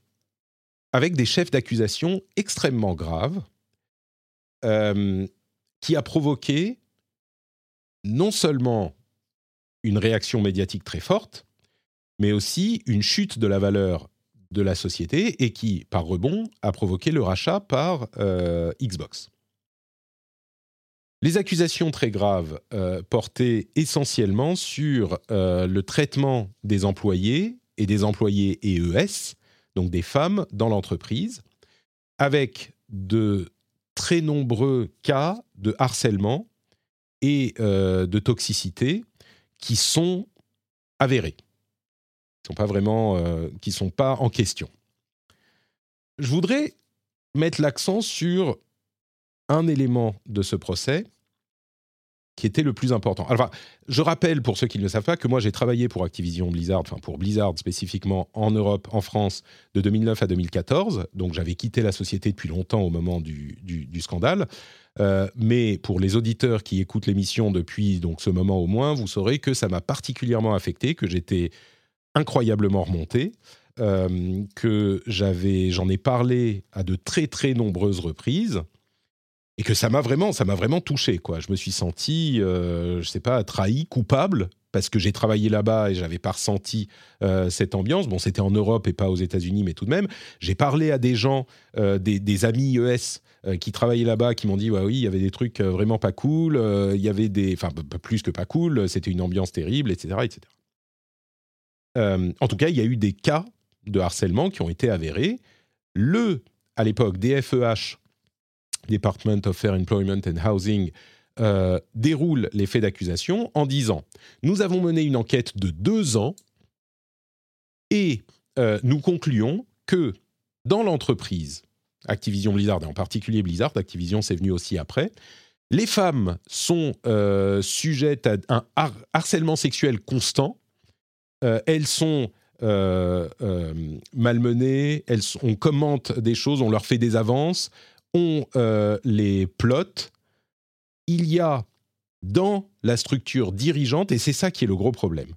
avec des chefs d'accusation extrêmement graves, euh, qui a provoqué non seulement une réaction médiatique très forte, mais aussi une chute de la valeur de la société et qui, par rebond, a provoqué le rachat par euh, Xbox. Les accusations très graves euh, portaient essentiellement sur euh, le traitement des employés et des employés EES, donc des femmes dans l'entreprise, avec de très nombreux cas de harcèlement et de toxicité qui sont avérés sont pas vraiment, euh, qui sont pas en question. Je voudrais mettre l'accent sur un élément de ce procès qui était le plus important. Je rappelle pour ceux qui ne le savent pas que moi j'ai travaillé pour Activision Blizzard, enfin pour Blizzard spécifiquement en Europe, en France, de 2009 à 2014. Donc j'avais quitté la société depuis longtemps au moment du, du, scandale. Euh, mais pour les auditeurs qui écoutent l'émission depuis donc ce moment au moins, vous saurez que ça m'a particulièrement affecté, que j'étais incroyablement remonté, euh, que j'avais, j'en ai parlé à de très très nombreuses reprises, et que ça m'a vraiment, ça m'a vraiment touché, quoi. Je me suis senti, euh, je sais pas, trahi, coupable, parce que j'ai travaillé là-bas et j'avais pas ressenti euh, cette ambiance. Bon, c'était en Europe et pas aux États-Unis, mais tout de même, j'ai parlé à des gens, euh, des, amis ES qui travaillaient là-bas, qui m'ont dit, ouais, oui, il y avait des trucs vraiment pas cool, il y avait des, enfin, plus que pas cool, c'était une ambiance terrible, etc., etc. en tout cas, il y a eu des cas de harcèlement qui ont été avérés. Le, à l'époque, DFEH, Department of Fair Employment and Housing, euh, déroule les faits d'accusation en disant Nous avons mené une enquête de deux ans et euh, nous concluons que dans l'entreprise, Activision Blizzard, et en particulier Blizzard, Activision c'est venu aussi après, les femmes sont euh, sujettes à un harcèlement sexuel constant, elles sont malmenées, elles, on commente des choses, on leur fait des avances, on euh, les plots, il y a dans la structure dirigeante, et c'est ça qui est le gros problème,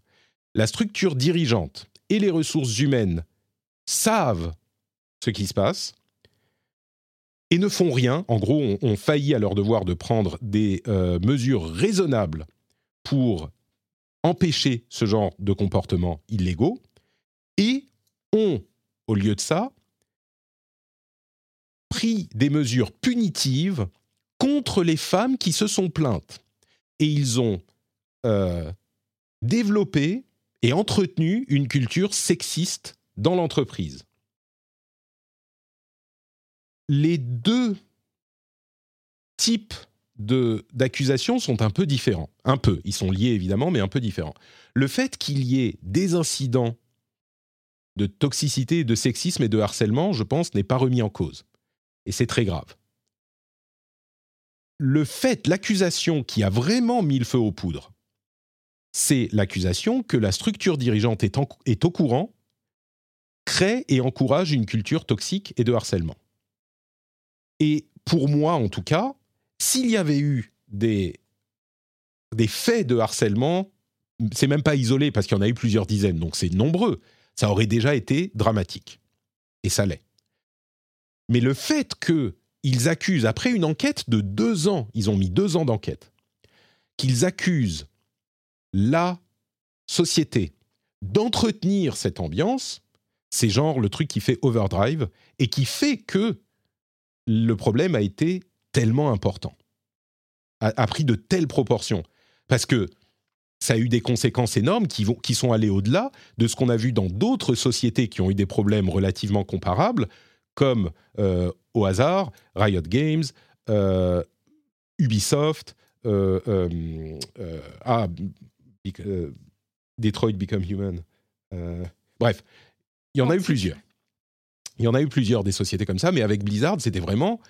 la structure dirigeante et les ressources humaines savent ce qui se passe et ne font rien. En gros, ont, failli à leur devoir de prendre des euh, mesures raisonnables pour empêcher ce genre de comportements illégaux et ont, au lieu de ça, pris des mesures punitives contre les femmes qui se sont plaintes. Et ils ont euh, développé et entretenu une culture sexiste dans l'entreprise. Les deux types d'accusations sont un peu différents. Un peu, ils sont liés évidemment, mais un peu différents. Le fait qu'il y ait des incidents de toxicité, de sexisme et de harcèlement, je pense, n'est pas remis en cause. Et c'est très grave. Le fait, l'accusation qui a vraiment mis le feu aux poudres, c'est l'accusation que la structure dirigeante est, est au courant, crée et encourage une culture toxique et de harcèlement. Et pour moi, en tout cas, s'il y avait eu des, faits de harcèlement, c'est même pas isolé parce qu'il y en a eu plusieurs dizaines, donc c'est nombreux, ça aurait déjà été dramatique. Et ça l'est. Mais le fait qu'ils accusent, après une enquête de deux ans, ils ont mis deux ans d'enquête, qu'ils accusent la société d'entretenir cette ambiance, c'est genre le truc qui fait overdrive et qui fait que le problème a été tellement important, a, pris de telles proportions. Parce que ça a eu des conséquences énormes qui, vont, qui sont allées au-delà de ce qu'on a vu dans d'autres sociétés qui ont eu des problèmes relativement comparables, comme euh, au hasard Riot Games, euh, Ubisoft, euh, ah, Detroit Become Human. bref, il y en a eu plusieurs. Il y en a eu plusieurs des sociétés comme ça, mais avec Blizzard, c'était vraiment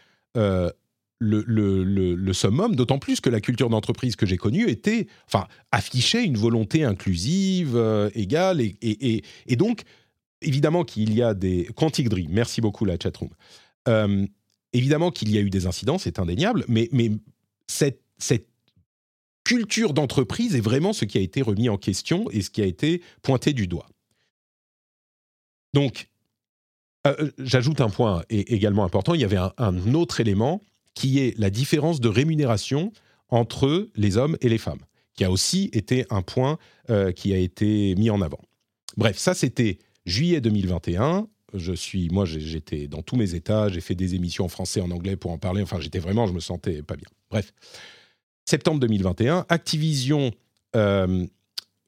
le, summum, d'autant plus que la culture d'entreprise que j'ai connue était, enfin, affichait une volonté inclusive, égale, et, donc évidemment qu'il y a des... Quantic Dream, merci beaucoup la chatroom. Euh, évidemment qu'il y a eu des incidents, c'est indéniable, mais, cette, culture d'entreprise est vraiment ce qui a été remis en question et ce qui a été pointé du doigt. Donc, euh, euh, j'ajoute un point également important, il y avait un, autre élément qui est la différence de rémunération entre les hommes et les femmes, qui a aussi été un point qui a été mis en avant. Bref, ça c'était Juillet 2021, je suis, moi j'étais dans tous mes états, j'ai fait des émissions en français, en anglais pour en parler, enfin j'étais vraiment, je me sentais pas bien. Bref, septembre 2021, Activision euh,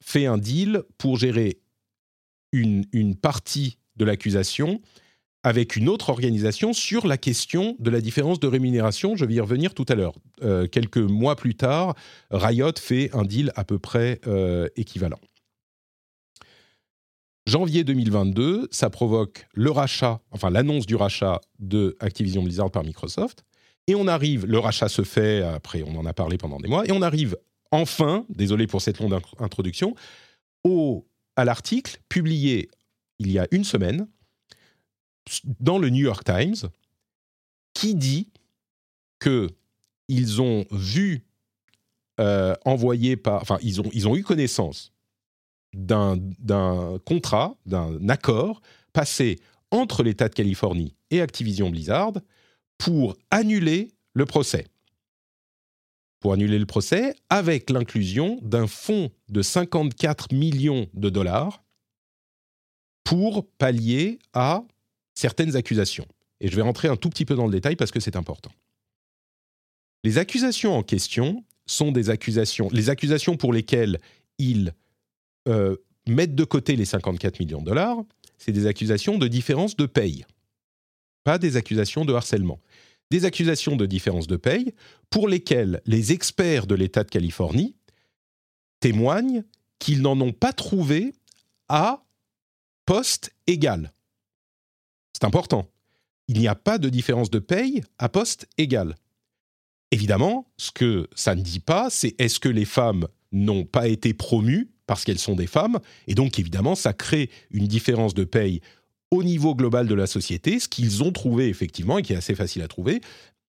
fait un deal pour gérer une, une partie de l'accusation avec une autre organisation sur la question de la différence de rémunération. Je vais y revenir tout à l'heure. Euh, quelques mois plus tard, Riot fait un deal à peu près euh, équivalent. Janvier 2022, ça provoque le rachat, enfin l'annonce du rachat de Activision Blizzard par Microsoft. Et on arrive, le rachat se fait, après on en a parlé pendant des mois, et on arrive enfin, désolé pour cette longue introduction, au, à l'article publié il y a une semaine dans le New York Times qui dit que ils ont vu euh, envoyer par, enfin ils ont, ils ont eu connaissance d'un contrat, d'un accord passé entre l'État de Californie et Activision Blizzard pour annuler le procès. Pour annuler le procès, avec l'inclusion d'un fonds de 54 millions de dollars pour pallier à certaines accusations. Et je vais rentrer un tout petit peu dans le détail parce que c'est important. Les accusations en question sont des accusations, les accusations pour lesquelles ils euh, mettent de côté les 54 millions de dollars, c'est des accusations de différence de paye, pas des accusations de harcèlement. Des accusations de différence de paye pour lesquelles les experts de l'État de Californie témoignent qu'ils n'en ont pas trouvé à poste égal. C'est important. Il n'y a pas de différence de paye à poste égal. Évidemment, ce que ça ne dit pas, c'est est-ce que les femmes n'ont pas été promues parce qu'elles sont des femmes, et donc évidemment, ça crée une différence de paye au niveau global de la société, ce qu'ils ont trouvé effectivement, et qui est assez facile à trouver,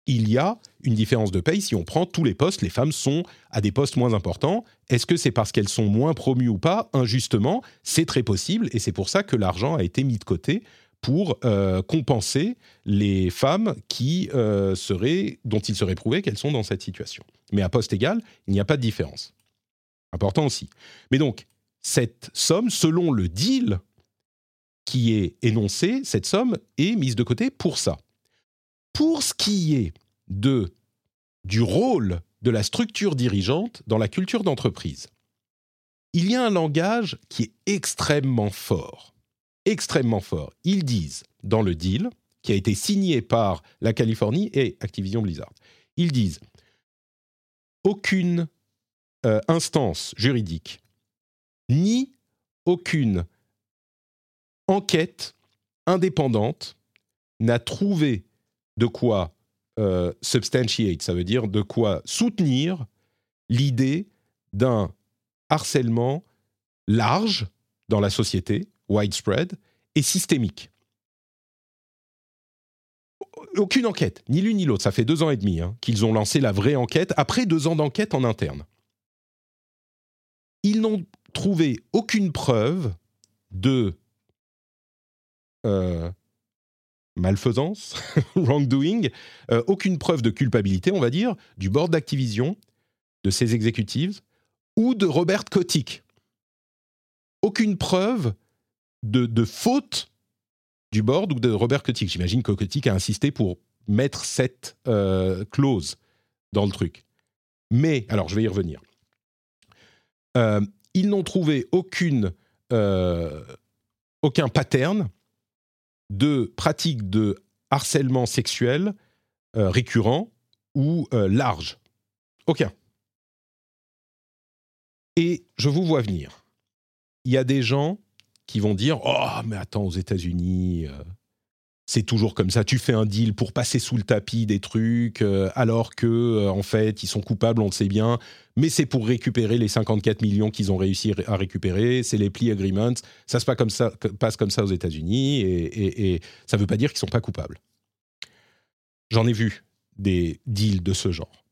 il y a une différence de paye si on prend tous les postes, les femmes sont à des postes moins importants. Est-ce que c'est parce qu'elles sont moins promues ou pas? Injustement, c'est très possible, et c'est pour ça que l'argent a été mis de côté pour euh, compenser les femmes qui, euh, seraient, dont il serait prouvé qu'elles sont dans cette situation. Mais à poste égal, il n'y a pas de différence. Important aussi. Mais donc, cette somme, selon le deal qui est énoncé, cette somme est mise de côté pour ça. Pour ce qui est de, du rôle de la structure dirigeante dans la culture d'entreprise, il y a un langage qui est extrêmement fort extrêmement fort. Ils disent dans le deal, qui a été signé par la Californie et Activision Blizzard, ils disent aucune euh, instance juridique, ni aucune enquête indépendante n'a trouvé de quoi euh, substantiate, ça veut dire de quoi soutenir l'idée d'un harcèlement large dans la société, widespread et systémique. Aucune enquête, ni l'une ni l'autre. Ça fait deux ans et demi hein, qu'ils ont lancé la vraie enquête, après deux ans d'enquête en interne. Ils n'ont trouvé aucune preuve de euh, malfaisance, wrongdoing, euh, aucune preuve de culpabilité, on va dire, du board d'Activision, de ses exécutives, ou de Robert Kotick. Aucune preuve de, faute du board ou de Robert Kotick. J'imagine que Kotick a insisté pour mettre cette euh, clause dans le truc. Mais, alors je vais y revenir. Euh, ils n'ont trouvé aucune, euh, aucun pattern de pratique de harcèlement sexuel récurrent ou large. Aucun. Et je vous vois venir. Il y a des gens qui vont dire Oh, mais attends, aux États-Unis, euh, c'est toujours comme ça. Tu fais un deal pour passer sous le tapis des trucs, euh, alors que, euh, en fait, ils sont coupables, on le sait bien, mais c'est pour récupérer les 54 millions qu'ils ont réussi à récupérer. C'est les plea agreements. Ça se passe comme ça, comme ça aux États-Unis, et, et ça ne veut pas dire qu'ils ne sont pas coupables. J'en ai vu des deals de ce genre.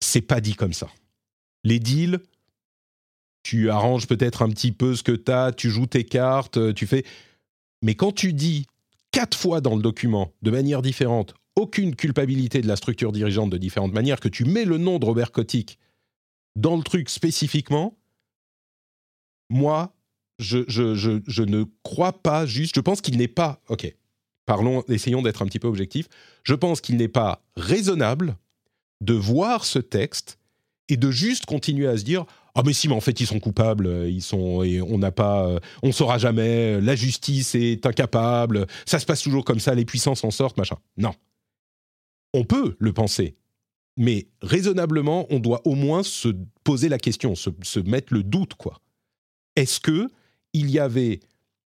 C'est pas dit comme ça. Les deals, tu arranges peut-être un petit peu ce que tu as, tu joues tes cartes, euh, tu fais. Mais quand tu dis quatre fois dans le document, de manière différente, aucune culpabilité de la structure dirigeante de différentes manières, que tu mets le nom de Robert Kotick dans le truc spécifiquement, moi, je, je, ne crois pas juste, je pense qu'il n'est pas, ok, parlons, essayons d'être un petit peu objectifs, je pense qu'il n'est pas raisonnable de voir ce texte et de juste continuer à se dire ah mais si mais en fait ils sont coupables ils sont on n'a pas euh, on saura jamais la justice est incapable ça se passe toujours comme ça les puissants s'en sortent machin. Non. On peut le penser mais raisonnablement on doit au moins se poser la question se, mettre le doute quoi. Est-ce que il y avait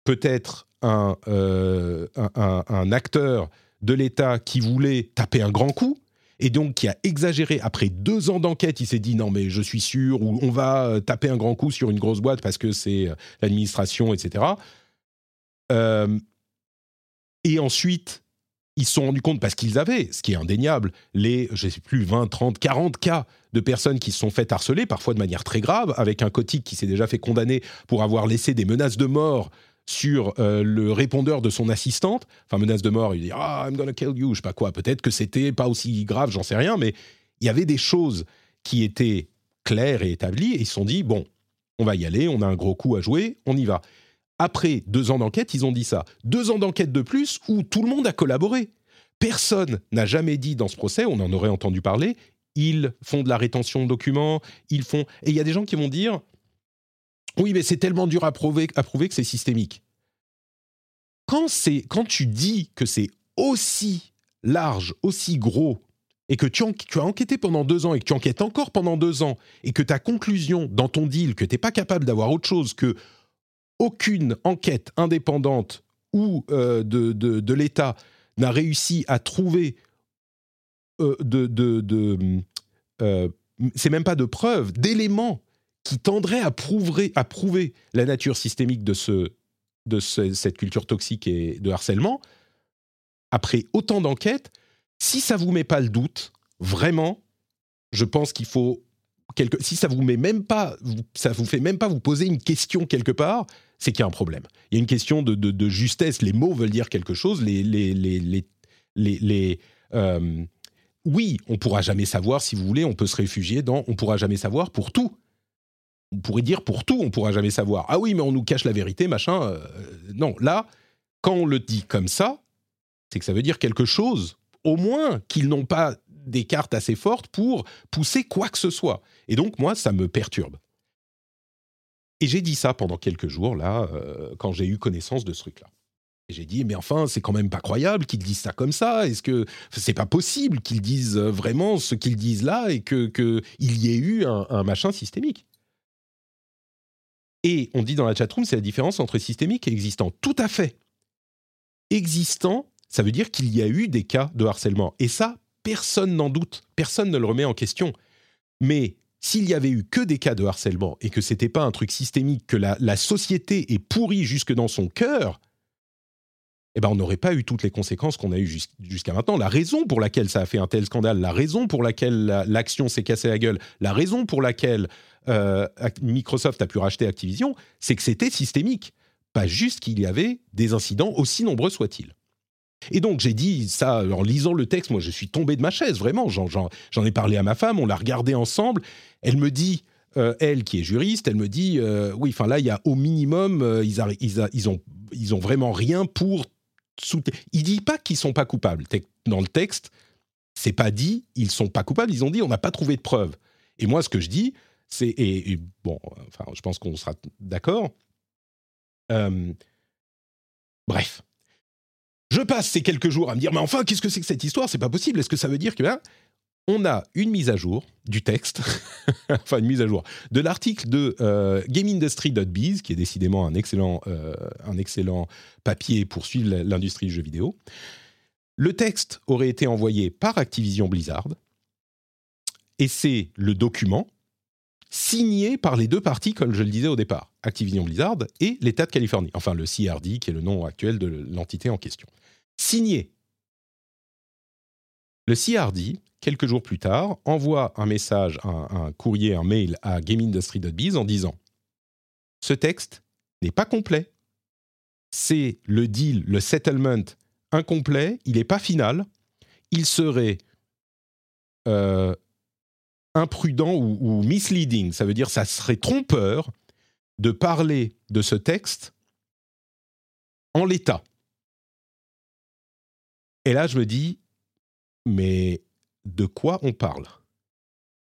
peut-être euh, un acteur de l'État qui voulait taper un grand coup et donc qui a exagéré. Après deux ans d'enquête, il s'est dit non mais je suis sûr, ou on va euh, taper un grand coup sur une grosse boîte parce que c'est euh, l'administration, etc. Euh, et ensuite, ils se sont rendus compte, parce qu'ils avaient, ce qui est indéniable, les, je ne sais plus, 20, 30, 40 cas de personnes qui se sont fait harceler, parfois de manière très grave, avec un cotique qui s'est déjà fait condamner pour avoir laissé des menaces de mort sur le répondeur de son assistante, enfin menace de mort, il dit ah I'm gonna kill you, je sais pas quoi. Peut-être que c'était pas aussi grave, j'en sais rien, mais il y avait des choses qui étaient claires et établies et ils se sont dit bon, on va y aller, on a un gros coup à jouer, on y va. Après deux ans d'enquête, ils ont dit ça. Deux ans d'enquête de plus où tout le monde a collaboré. Personne n'a jamais dit dans ce procès, on en aurait entendu parler, ils font de la rétention de documents, ils font... Et il y a des gens qui vont dire, oui, mais c'est tellement dur à prouver, à prouver que c'est systémique. Quand, quand tu dis que c'est aussi large, aussi gros, et que tu, as enquêté pendant deux ans et que tu enquêtes encore pendant deux ans, et que ta conclusion dans ton deal, que tu n'es pas capable d'avoir autre chose que aucune enquête indépendante ou euh, de, de, l'État n'a réussi à trouver euh, de, de euh, c'est même pas de preuves, d'éléments qui tendraient à prouver, la nature systémique de, ce, de cette culture toxique et de harcèlement, après autant d'enquêtes, si ça vous met pas le doute, vraiment, je pense qu'il faut quelque, si ça vous met même pas, ça vous fait même pas vous poser une question quelque part, c'est qu'il y a un problème. Il y a une question de, justesse. Les mots veulent dire quelque chose. Les, les, les, les, euh, oui, on pourra jamais savoir. Si vous voulez, on peut se réfugier dans. On pourra jamais savoir pour tout. On pourrait dire pour tout, on pourra jamais savoir. Ah oui, mais on nous cache la vérité, machin. Euh, non, là, quand on le dit comme ça, c'est que ça veut dire quelque chose. Au moins qu'ils n'ont pas des cartes assez fortes pour pousser quoi que ce soit. Et donc, moi, ça me perturbe. Et j'ai dit ça pendant quelques jours, là, euh, quand j'ai eu connaissance de ce truc-là. Et j'ai dit, mais enfin, c'est quand même pas croyable qu'ils disent ça comme ça. Est-ce que c'est pas possible qu'ils disent vraiment ce qu'ils disent là et qu'il y ait eu un, machin systémique Et on dit dans la chatroom, c'est la différence entre systémique et existant. Tout à fait. Existant, ça veut dire qu'il y a eu des cas de harcèlement. Et ça, personne n'en doute. Personne ne le remet en question. Mais s'il y avait eu que des cas de harcèlement et que c'était pas un truc systémique, que la, société est pourrie jusque dans son cœur, eh ben on n'aurait pas eu toutes les conséquences qu'on a eues jusqu'à maintenant. La raison pour laquelle ça a fait un tel scandale, la raison pour laquelle l'action s'est cassée la gueule, la raison pour laquelle euh, Microsoft a pu racheter Activision, c'est que c'était systémique. Pas juste qu'il y avait des incidents, aussi nombreux soient-ils. Et donc j'ai dit ça en lisant le texte, moi je suis tombé de ma chaise, vraiment. J'en ai parlé à ma femme, on l'a regardé ensemble. Elle me dit, euh, elle qui est juriste, elle me dit, euh, oui, enfin là il y a au minimum, ils, ils, ils, ont, vraiment rien pour. Il dit pas qu'ils sont pas coupables. Dans le texte, c'est pas dit, ils sont pas coupables. Ils ont dit, on n'a pas trouvé de preuves. Et moi ce que je dis, c'est et, bon, enfin je pense qu'on sera d'accord. bref, je passe ces quelques jours à me dire, mais enfin, qu'est-ce que c'est que cette histoire? C'est pas possible. Est-ce que ça veut dire que là, on a une mise à jour du texte, enfin une mise à jour de l'article de euh, GameIndustry.biz, qui est décidément un excellent, euh, un excellent papier pour suivre l'industrie du jeu vidéo. Le texte aurait été envoyé par Activision Blizzard, et c'est le document signé par les deux parties, comme je le disais au départ, Activision Blizzard et l'État de Californie, enfin le CRD, qui est le nom actuel de l'entité en question signé. Le CRD, quelques jours plus tard, envoie un message, un, courrier, un mail à GameIndustry.biz en disant Ce texte n'est pas complet. C'est le deal, le settlement incomplet, il n'est pas final. Il serait euh, imprudent ou, ou, misleading, ça veut dire ça serait trompeur de parler de ce texte en l'état. Et là, je me dis, mais de quoi on parle?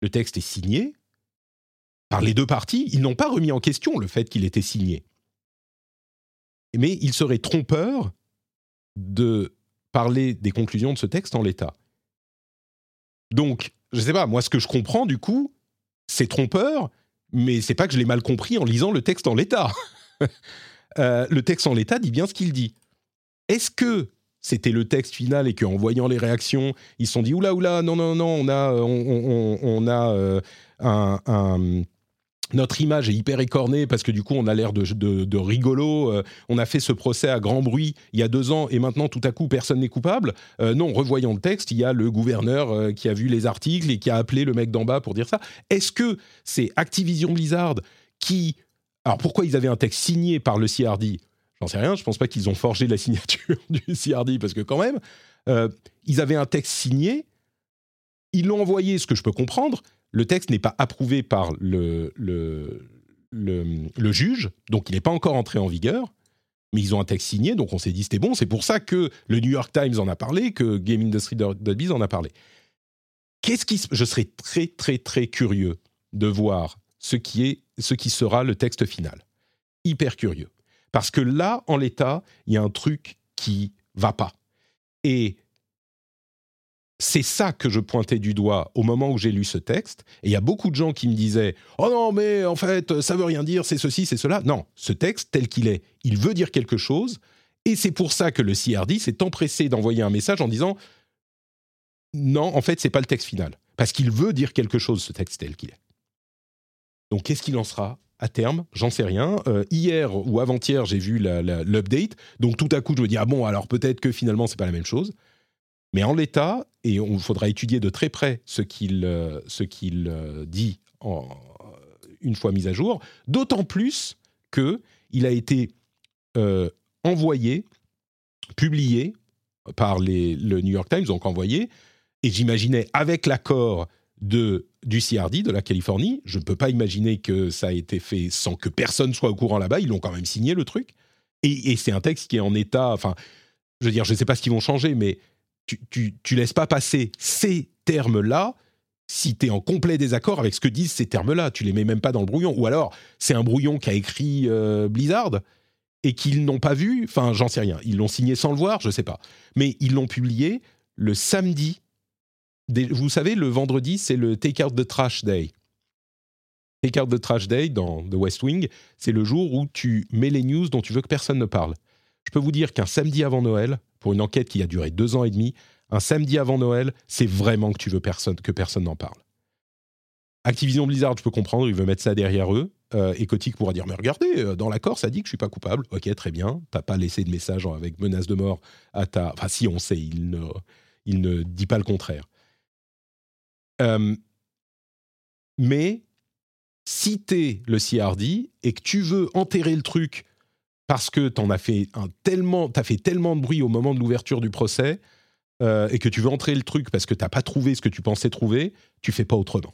Le texte est signé par les deux parties. Ils n'ont pas remis en question le fait qu'il était signé. Mais il serait trompeur de parler des conclusions de ce texte en l'état. Donc, je ne sais pas, moi, ce que je comprends, du coup, c'est trompeur, mais c'est pas que je l'ai mal compris en lisant le texte en l'état. Euh, le texte en l'état dit bien ce qu'il dit. Est-ce que c'était le texte final et qu'en voyant les réactions, ils se sont dit oula oula non non non on a on, a euh, un, notre image est hyper écornée parce que du coup on a l'air de, rigolo. Euh, on a fait ce procès à grand bruit il y a deux ans et maintenant tout à coup personne n'est coupable. Euh, non, revoyons le texte. Il y a le gouverneur qui a vu les articles et qui a appelé le mec d'en bas pour dire ça. Est-ce que c'est Activision Blizzard qui alors pourquoi ils avaient un texte signé par le CRD J'en sais rien, je pense pas qu'ils ont forgé la signature du CRD, parce que quand même, euh, ils avaient un texte signé, ils l'ont envoyé, ce que je peux comprendre, le texte n'est pas approuvé par le, juge, donc il n'est pas encore entré en vigueur, mais ils ont un texte signé, donc on s'est dit c'était bon, c'est pour ça que le New York Times en a parlé, que Game Industry en a parlé. Qu'est-ce qui, je serais très très très curieux de voir ce qui est, ce qui sera le texte final. Hyper curieux. Parce que là, en l'état, il y a un truc qui va pas. Et c'est ça que je pointais du doigt au moment où j'ai lu ce texte. Et il y a beaucoup de gens qui me disaient Oh non, mais en fait, ça veut rien dire, c'est ceci, c'est cela. Non, ce texte, tel qu'il est, il veut dire quelque chose. Et c'est pour ça que le CRD s'est empressé d'envoyer un message en disant Non, en fait, c'est pas le texte final. Parce qu'il veut dire quelque chose, ce texte tel qu'il est. Donc, qu'est-ce qu'il en sera? À terme, j'en sais rien. Euh, hier ou avant-hier, j'ai vu l'update. Donc tout à coup, je me dis ah bon, alors peut-être que finalement c'est pas la même chose. Mais en l'état, et on faudra étudier de très près ce qu'il euh, ce qu'il euh, dit une fois mis à jour. D'autant plus que il a été envoyé, publié par le New York Times, donc envoyé, et j'imaginais avec l'accord de du CRD de la Californie. Je ne peux pas imaginer que ça a été fait sans que personne soit au courant là-bas. Ils l'ont quand même signé le truc. Et, c'est un texte qui est en état. Enfin, je veux dire, je ne sais pas ce qu'ils vont changer, mais tu, tu, laisses pas passer ces termes-là si tu es en complet désaccord avec ce que disent ces termes-là. Tu les mets même pas dans le brouillon. Ou alors, c'est un brouillon qu'a écrit euh, Blizzard et qu'ils n'ont pas vu. Enfin, j'en sais rien. Ils l'ont signé sans le voir, je sais pas. Mais ils l'ont publié le samedi vous savez, le vendredi, c'est le Take Out the Trash Day. Take Out the Trash Day dans The West Wing, c'est le jour où tu mets les news dont tu veux que personne ne parle. Je peux vous dire qu'un samedi avant Noël, pour une enquête qui a duré deux ans et demi, un samedi avant Noël, c'est vraiment que tu veux que personne n'en parle. Activision Blizzard, je peux comprendre, il veut mettre ça derrière eux. Euh, et Kotick pourra dire Mais regardez, euh, dans l'accord, ça dit que je suis pas coupable. Ok, très bien. T'as pas laissé de message avec menace de mort à ta. Enfin, si, on sait, ne, il ne dit pas le contraire. Euh, mais si tu le CRD et que tu veux enterrer le truc parce que tu as fait un tellement, as fait tellement de bruit au moment de l'ouverture du procès euh, et que tu veux enterrer le truc parce que tu n'as pas trouvé ce que tu pensais trouver, tu fais pas autrement.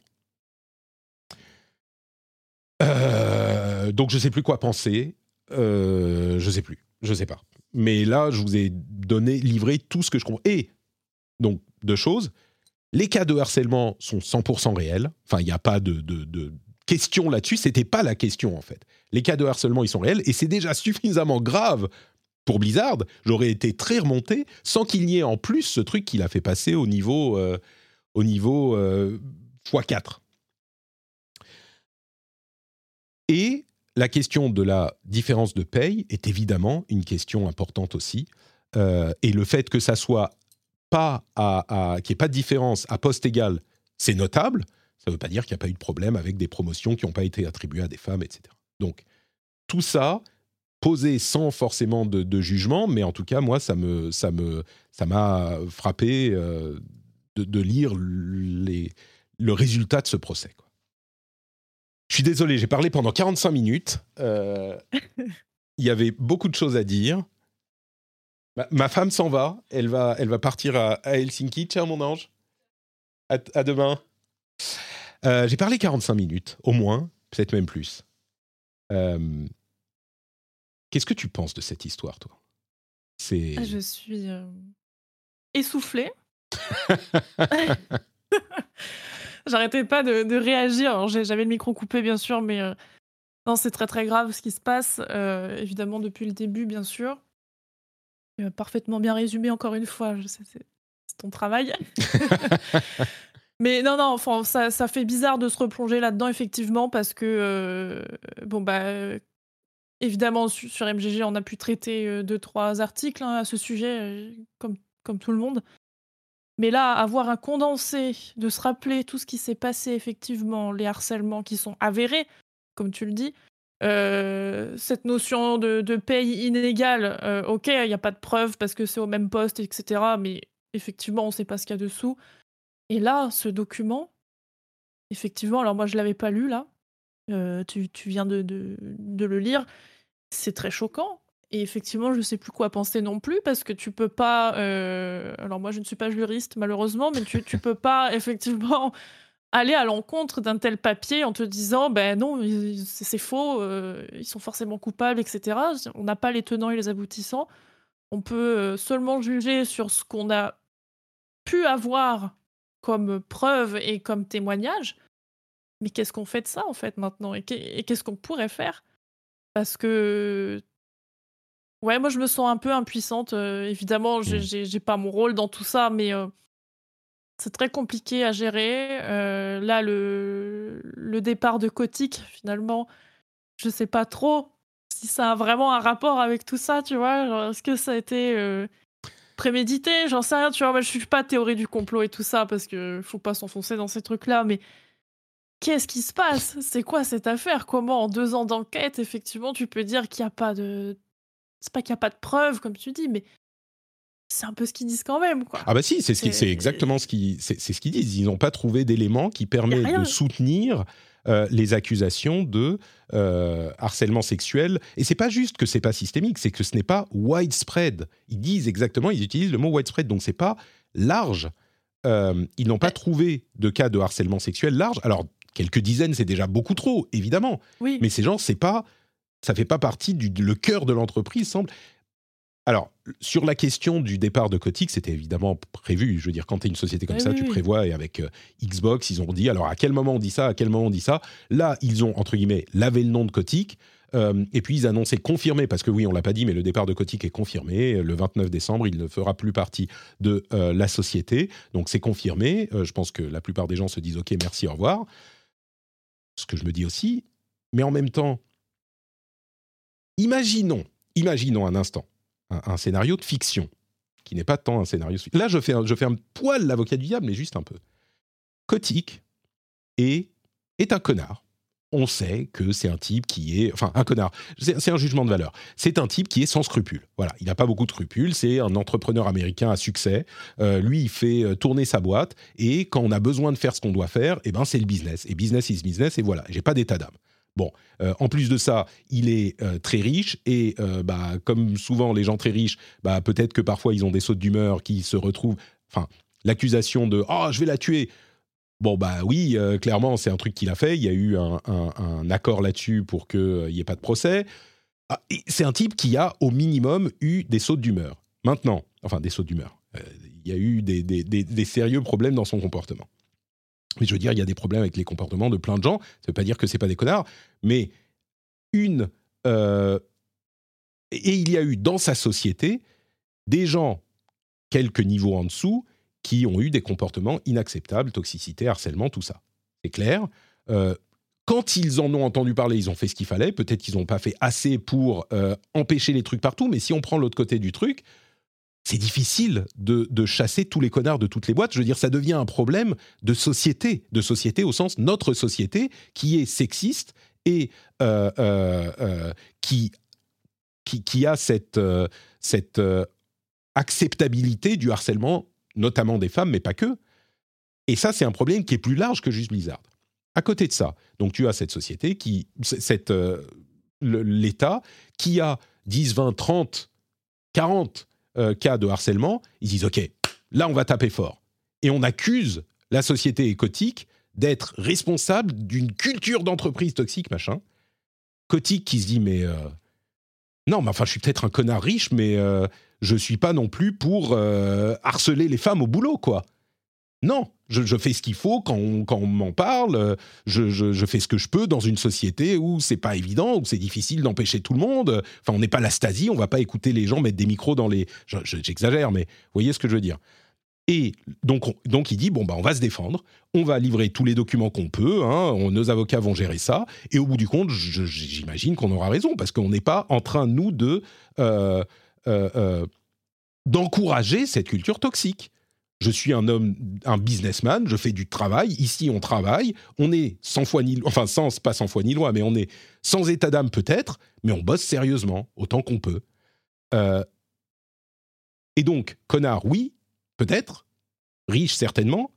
Euh, donc je sais plus quoi penser. Je sais plus. Je sais pas. Mais là, je vous ai donné, livré tout ce que je comprends. Et donc deux choses. Les cas de harcèlement sont 100% réels. Enfin, il n'y a pas de, question là-dessus. C'était pas la question en fait. Les cas de harcèlement, ils sont réels et c'est déjà suffisamment grave pour Blizzard. J'aurais été très remonté sans qu'il n'y ait en plus ce truc qu'il a fait passer au niveau euh, au niveau x4. Euh, et la question de la différence de paye est évidemment une question importante aussi. Euh, et le fait que ça soit pas à, qu'il n'y ait pas de différence à poste égal, c'est notable. Ça ne veut pas dire qu'il n'y a pas eu de problème avec des promotions qui n'ont pas été attribuées à des femmes, etc. Donc, tout ça, posé sans forcément de, jugement, mais en tout cas, moi, ça me, ça me, ça m'a frappé euh, de, lire les, le résultat de ce procès. Quoi. Je suis désolé, j'ai parlé pendant 45 minutes. Euh, il y avait beaucoup de choses à dire. Ma, femme s'en va. Elle va, elle va partir à, Helsinki. Tiens, mon ange. À, demain. Euh, j'ai parlé 45 minutes, au moins, peut-être même plus. Euh, qu'est-ce que tu penses de cette histoire, toi? C'est. Ah, je suis euh, essoufflée. J'arrêtais pas de, réagir. J'avais le micro coupé, bien sûr, mais non, c'est très très grave ce qui se passe. évidemment, depuis le début, bien sûr parfaitement bien résumé encore une fois. C'est ton travail. Mais non, non, enfin, ça, ça, fait bizarre de se replonger là-dedans, effectivement, parce que, euh, bon, bah, évidemment, sur, MGG, on a pu traiter euh, deux, trois articles hein, à ce sujet, euh, comme, comme tout le monde. Mais là, avoir un condensé, de se rappeler tout ce qui s'est passé, effectivement, les harcèlements qui sont avérés, comme tu le dis, euh, cette notion de, de paye inégale, euh, ok, il n'y a pas de preuve parce que c'est au même poste, etc. Mais effectivement, on ne sait pas ce qu'il y a dessous. Et là, ce document, effectivement, alors moi je l'avais pas lu là, euh, tu, tu, viens de, le lire, c'est très choquant. Et effectivement, je ne sais plus quoi penser non plus parce que tu peux pas. alors moi, je ne suis pas juriste malheureusement, mais tu ne peux pas effectivement aller à l'encontre d'un tel papier en te disant ben non, c'est faux, ils sont forcément coupables, etc. On n'a pas les tenants et les aboutissants. On peut seulement juger sur ce qu'on a pu avoir comme preuve et comme témoignage. Mais qu'est-ce qu'on fait de ça en fait maintenant? Et qu'est-ce qu'on pourrait faire? Parce que Ouais, moi je me sens un peu impuissante. évidemment, mmh. j'ai pas mon rôle dans tout ça, mais c'est très compliqué à gérer. là, le, départ de Kotick, finalement, je sais pas trop si ça a vraiment un rapport avec tout ça, tu vois. Est-ce que ça a été prémédité? J'en sais rien, tu vois. Moi, je suis pas théorie du complot et tout ça parce que faut pas s'enfoncer dans ces trucs-là, mais qu'est-ce qui se passe? C'est quoi cette affaire? Comment, en deux ans d'enquête, effectivement, tu peux dire qu'il n'y a pas de. C'est pas qu'il n'y a pas de preuves, comme tu dis, mais c'est un peu ce qu'ils disent quand même. Quoi. Ah bah si, c'est ce exactement ce qu'ils c'est ce qu'ils disent. Ils n'ont pas trouvé d'éléments qui permettent de soutenir euh, les accusations de euh, harcèlement sexuel. Et c'est pas juste que c'est pas systémique, c'est que ce n'est pas widespread. Ils disent exactement, ils utilisent le mot widespread, donc c'est pas large. Euh, ils n'ont pas trouvé de cas de harcèlement sexuel large. Alors quelques dizaines, c'est déjà beaucoup trop, évidemment. Oui. Mais ces gens, c'est pas, ça fait pas partie du le cœur de l'entreprise, semble. Alors, sur la question du départ de Kotick, c'était évidemment prévu. Je veux dire, quand tu es une société comme ça, tu prévois, et avec euh, Xbox, ils ont dit, alors à quel moment on dit ça, à quel moment on dit ça? Là, ils ont, entre guillemets, lavé le nom de Kotick. Euh, et puis ils annonçaient confirmé, parce que oui, on l'a pas dit, mais le départ de Kotick est confirmé. Le 29 décembre, il ne fera plus partie de euh, la société. Donc c'est confirmé. je pense que la plupart des gens se disent OK, merci, au revoir. Ce que je me dis aussi. Mais en même temps, imaginons, imaginons un instant un, scénario de fiction, qui n'est pas tant un scénario. Là, je fais un, je fais un poil l'avocat du diable, mais juste un peu. Kotick est, est un connard. On sait que c'est un type qui est. Enfin, un connard. C'est un jugement de valeur. C'est un type qui est sans scrupules. Voilà, il n'a pas beaucoup de scrupules. C'est un entrepreneur américain à succès. Euh, lui, il fait euh, tourner sa boîte. Et quand on a besoin de faire ce qu'on doit faire, eh ben, c'est le business. Et business is business. Et voilà, j'ai pas d'état d'âme. Bon, euh, en plus de ça, il est euh, très riche et euh, bah, comme souvent les gens très riches, bah, peut-être que parfois ils ont des sautes d'humeur qui se retrouvent. Enfin, l'accusation de oh je vais la tuer. Bon bah oui, clairement c'est un truc qu'il a fait. Il y a eu un, accord là-dessus pour qu'il n'y ait pas de procès. Ah, c'est un type qui a au minimum eu des sautes d'humeur. Maintenant, enfin des sautes d'humeur. il y a eu des sérieux problèmes dans son comportement. Mais je veux dire, il y a des problèmes avec les comportements de plein de gens. Ça ne veut pas dire que c'est pas des connards, mais une euh, et il y a eu dans sa société des gens quelques niveaux en dessous qui ont eu des comportements inacceptables, toxicité, harcèlement, tout ça. C'est clair. Euh, quand ils en ont entendu parler, ils ont fait ce qu'il fallait. Peut-être qu'ils n'ont pas fait assez pour euh, empêcher les trucs partout, mais si on prend l'autre côté du truc, c'est difficile de, chasser tous les connards de toutes les boîtes. Je veux dire, ça devient un problème de société, de société au sens notre société qui est sexiste et euh, euh, euh, qui, qui, a cette, cette acceptabilité du harcèlement, notamment des femmes, mais pas que. Et ça, c'est un problème qui est plus large que juste Blizzard. À côté de ça, donc tu as cette société qui, cette l'État qui a 10, 20, 30, 40 euh, cas de harcèlement, ils disent OK, là on va taper fort. Et on accuse la société écotique d'être responsable d'une culture d'entreprise toxique, machin. Kotick qui se dit mais euh, non, mais enfin je suis peut-être un connard riche, mais euh, je suis pas non plus pour harceler les femmes au boulot, quoi. Non, je, fais ce qu'il faut quand on, m'en parle. Je, fais ce que je peux dans une société où c'est pas évident, où c'est difficile d'empêcher tout le monde. Enfin, on n'est pas la Stasi, on va pas écouter les gens mettre des micros dans les. J'exagère, mais vous voyez ce que je veux dire. Et donc, donc il dit bon bah on va se défendre, on va livrer tous les documents qu'on peut, hein, nos avocats vont gérer ça. Et au bout du compte, j'imagine qu'on aura raison parce qu'on n'est pas en train nous de euh, euh, euh, d'encourager cette culture toxique je suis un homme, un businessman, je fais du travail. Ici, on travaille. On est sans foi ni, enfin sans pas sans foi ni loi, mais on est sans état d'âme peut-être, mais on bosse sérieusement autant qu'on peut. Euh, et donc, connard, oui, peut-être, riche certainement.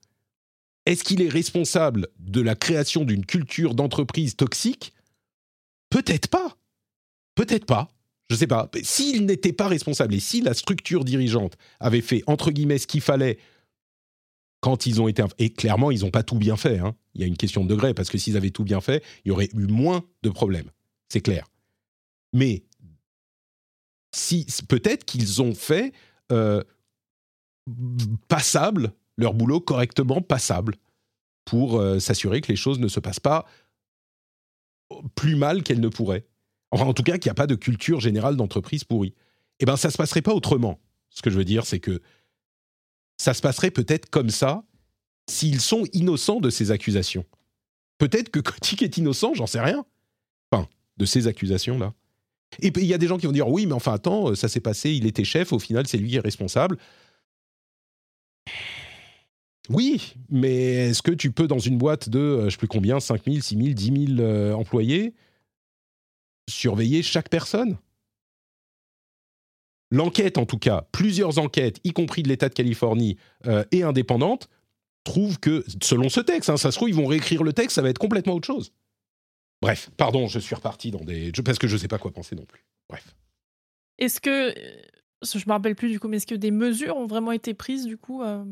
Est-ce qu'il est responsable de la création d'une culture d'entreprise toxique? Peut-être pas. Peut-être pas. Je sais pas. S'il n'était pas responsable et si la structure dirigeante avait fait, entre guillemets, ce qu'il fallait quand ils ont été... Et clairement, ils n'ont pas tout bien fait. Hein. Il y a une question de degré, parce que s'ils avaient tout bien fait, il y aurait eu moins de problèmes. C'est clair. Mais si, peut-être qu'ils ont fait euh, passable, leur boulot correctement passable, pour euh, s'assurer que les choses ne se passent pas plus mal qu'elles ne pourraient. Enfin, en tout cas, qu'il n'y a pas de culture générale d'entreprise pourrie. Eh bien, ça ne se passerait pas autrement. Ce que je veux dire, c'est que ça se passerait peut-être comme ça s'ils sont innocents de ces accusations. Peut-être que Kotick est innocent, j'en sais rien. Enfin, de ces accusations-là. Et puis il y a des gens qui vont dire oui, mais enfin attends, ça s'est passé, il était chef, au final c'est lui qui est responsable. Oui, mais est-ce que tu peux dans une boîte de, euh, je ne sais plus combien, 5 000, 6 000, 10 000 employés, surveiller chaque personne? L'enquête, en tout cas, plusieurs enquêtes, y compris de l'État de Californie euh, et indépendantes, trouvent que, selon ce texte, hein, ça se trouve, ils vont réécrire le texte, ça va être complètement autre chose. Bref, pardon, je suis reparti dans des. Parce que je ne sais pas quoi penser non plus. Bref. Est-ce que. Euh, je me rappelle plus du coup, mais est-ce que des mesures ont vraiment été prises du coup euh,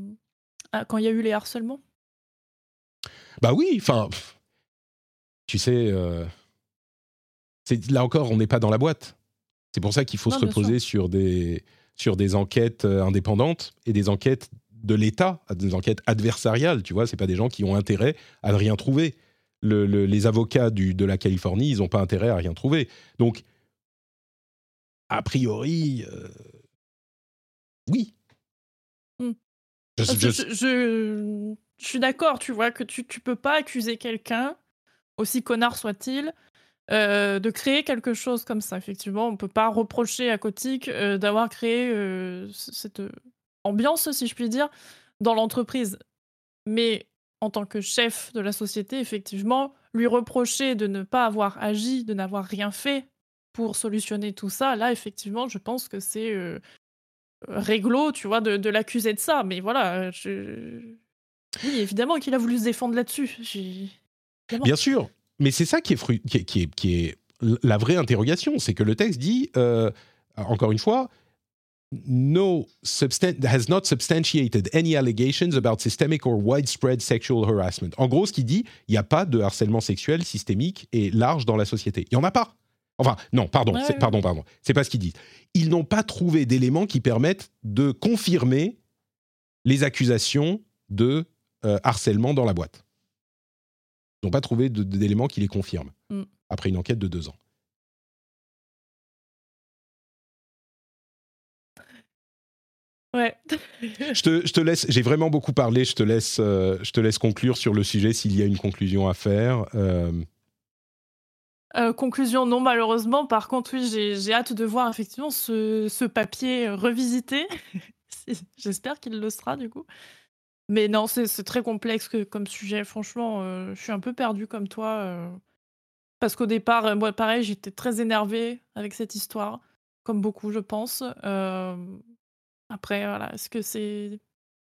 quand il y a eu les harcèlements? Bah oui, enfin. Tu sais. Euh, là encore, on n'est pas dans la boîte. C'est pour ça qu'il faut se reposer sur des, sur des enquêtes indépendantes et des enquêtes de l'État, des enquêtes adversariales. Tu vois, c'est pas des gens qui ont intérêt à ne rien trouver les avocats de la Californie, ils n'ont pas intérêt à rien trouver. Donc, a priori, euh, oui. Hmm. Je, suis d'accord, tu vois, que tu ne peux pas accuser quelqu'un, aussi connard soit-il, euh, de créer quelque chose comme ça. Effectivement, on ne peut pas reprocher à Kotick euh, d'avoir créé cette ambiance, si je puis dire, dans l'entreprise. Mais en tant que chef de la société, effectivement, lui reprocher de ne pas avoir agi, de n'avoir rien fait pour solutionner tout ça, là, effectivement, je pense que c'est euh, réglo, tu vois, de, l'accuser de ça. Mais voilà, oui, évidemment qu'il a voulu se défendre là-dessus. Bien sûr, mais c'est ça qui est, qui, est, qui, est, la vraie interrogation, c'est que le texte dit, euh, encore une fois, no has not substantiated any allegations about systemic or widespread sexual harassment. En gros, ce qu'il dit, il n'y a pas de harcèlement sexuel systémique et large dans la société. Il n'y en a pas. Enfin, non, pardon, c'est, pardon, pardon. C'est pas ce qu'ils disent. Ils n'ont pas trouvé d'éléments qui permettent de confirmer les accusations de euh, harcèlement dans la boîte. Ils n'ont pas trouvé d'éléments qui les confirment mm. après une enquête de deux ans. Ouais. je, te, je te laisse, j'ai vraiment beaucoup parlé, je te laisse, euh, je te laisse conclure sur le sujet s'il y a une conclusion à faire. Euh. Euh, conclusion, non, malheureusement. Par contre, oui, j'ai hâte de voir effectivement ce, ce papier revisité. J'espère qu'il le sera, du coup. Mais non, c'est très complexe que, comme sujet. Franchement, je suis un peu perdue comme toi. parce qu'au départ, moi, pareil, j'étais très énervée avec cette histoire, comme beaucoup, je pense. Après, voilà, est-ce que c'est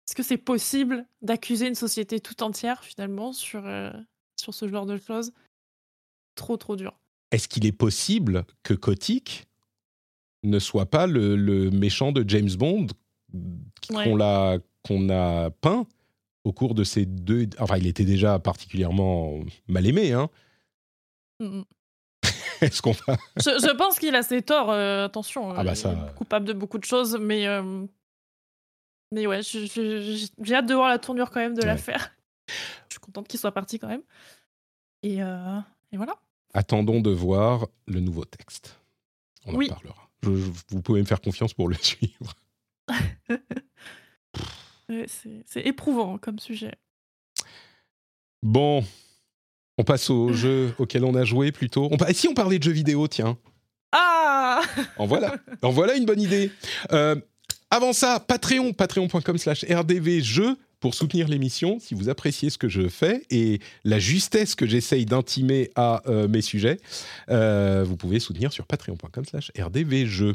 est-ce que c'est possible d'accuser une société tout entière finalement sur, euh, sur ce genre de choses? Trop, trop dur. Est-ce qu'il est possible que Kotick ne soit pas le, le méchant de James Bond qu'on a, qu'on a peint au cours de ces deux... Enfin, il était déjà particulièrement mal aimé, hein mmh, mmh. Est-ce qu'on va je, pense qu'il a ses torts. Euh, attention, ah bah ça... coupable de beaucoup de choses, mais euh, mais ouais, j'ai hâte de voir la tournure quand même de l'affaire. Je suis contente qu'il soit parti quand même. Et, euh, et, voilà. Attendons de voir le nouveau texte. On en parlera. vous pouvez me faire confiance pour le suivre. C'est éprouvant comme sujet. Bon, on passe au jeu auquel on a joué plutôt. On, et si on parlait de jeux vidéo, tiens Ah En voilà, en voilà une bonne idée. Euh, avant ça, Patreon, patreon.com slash rdvjeux pour soutenir l'émission, si vous appréciez ce que je fais et la justesse que j'essaye d'intimer à euh, mes sujets, euh, vous pouvez soutenir sur patreon.com slash rdvjeux.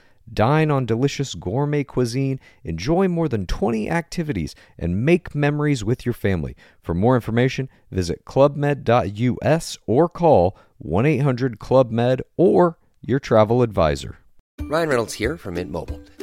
Dine on delicious gourmet cuisine, enjoy more than 20 activities, and make memories with your family. For more information, visit clubmed.us or call 1 800 Club Med or your travel advisor. Ryan Reynolds here from Mint Mobile.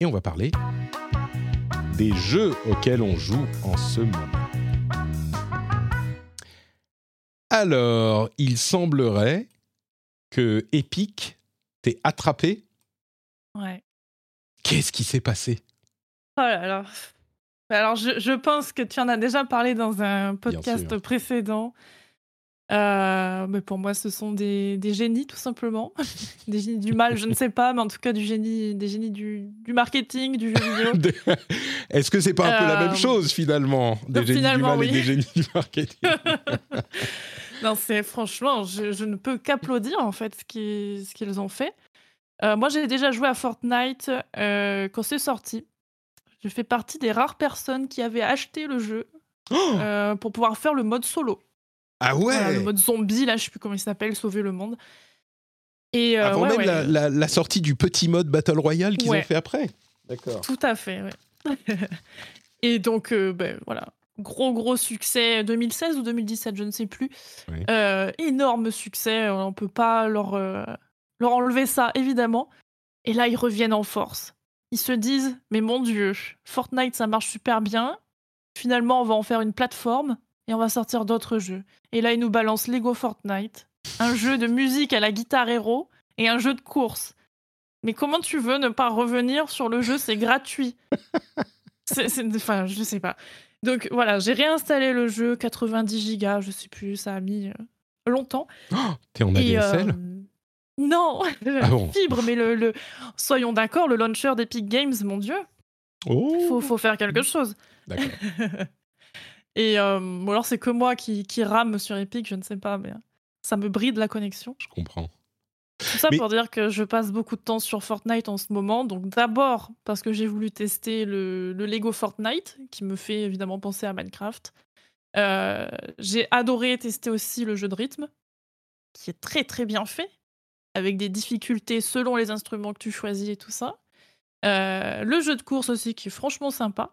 Et on va parler des jeux auxquels on joue en ce moment. Alors, il semblerait que Epic t'ait attrapé. Ouais. Qu'est-ce qui s'est passé? Oh là là. Alors, je, je pense que tu en as déjà parlé dans un podcast précédent. Euh, mais pour moi, ce sont des, des génies, tout simplement. des génies du mal, je ne sais pas, mais en tout cas, du génie, des génies du, du marketing, du jeu vidéo. Est-ce que c'est pas un peu la Euh, même chose finalement Des donc, génies du mal et des génies du marketing? non, c'est franchement, je, je ne peux qu'applaudir en fait ce qu'ils ce qu'ils ont fait. Euh, moi, j'ai déjà joué à Fortnite euh, quand c'est sorti. Je fais partie des rares personnes qui avaient acheté le jeu euh, pour pouvoir faire le mode solo. Ah ouais Voilà, le mode zombie, là, je sais plus comment il s'appelle, sauver le monde. Et euh, Avant ouais, même ouais, la, la- la sortie du petit mode Battle Royale qu'ils Ouais. ont fait après. D'accord. Tout à fait, ouais. Et donc, euh, ben, voilà. Gros, gros succès 2016 ou 2017, je ne sais plus. Oui. Euh, énorme succès, on ne peut pas leur, euh, leur enlever ça, évidemment. Et là, ils reviennent en force. Ils se disent, mais mon Dieu, Fortnite, ça marche super bien. Finalement, on va en faire une plateforme et on va sortir d'autres jeux. Et là, ils nous balancent Lego Fortnite, un jeu de musique à la guitare héros et un jeu de course. Mais comment tu veux ne pas revenir sur le jeu? C'est gratuit. C'est- c'est- Enfin, je sais pas. Donc voilà, j'ai réinstallé le jeu, 90 gigas, je sais plus, ça a mis euh, longtemps. T'es en Et, ADSL euh, non, Ah bon fibre, mais le, le- soyons d'accord, le launcher d'Epic Games, mon dieu, Oh faut, faut faire quelque chose. D'accord. Et euh, ou alors c'est que moi qui, qui rame sur Epic, je ne sais pas, mais ça me bride la connexion. Je comprends. Tout ça Mais- pour dire que je passe beaucoup de temps sur Fortnite en ce moment. Donc d'abord parce que j'ai voulu tester le, le Lego Fortnite, qui me fait évidemment penser à Minecraft. Euh, j'ai adoré tester aussi le jeu de rythme, qui est très très bien fait, avec des difficultés selon les instruments que tu choisis et tout ça. Euh, le jeu de course aussi, qui est franchement sympa.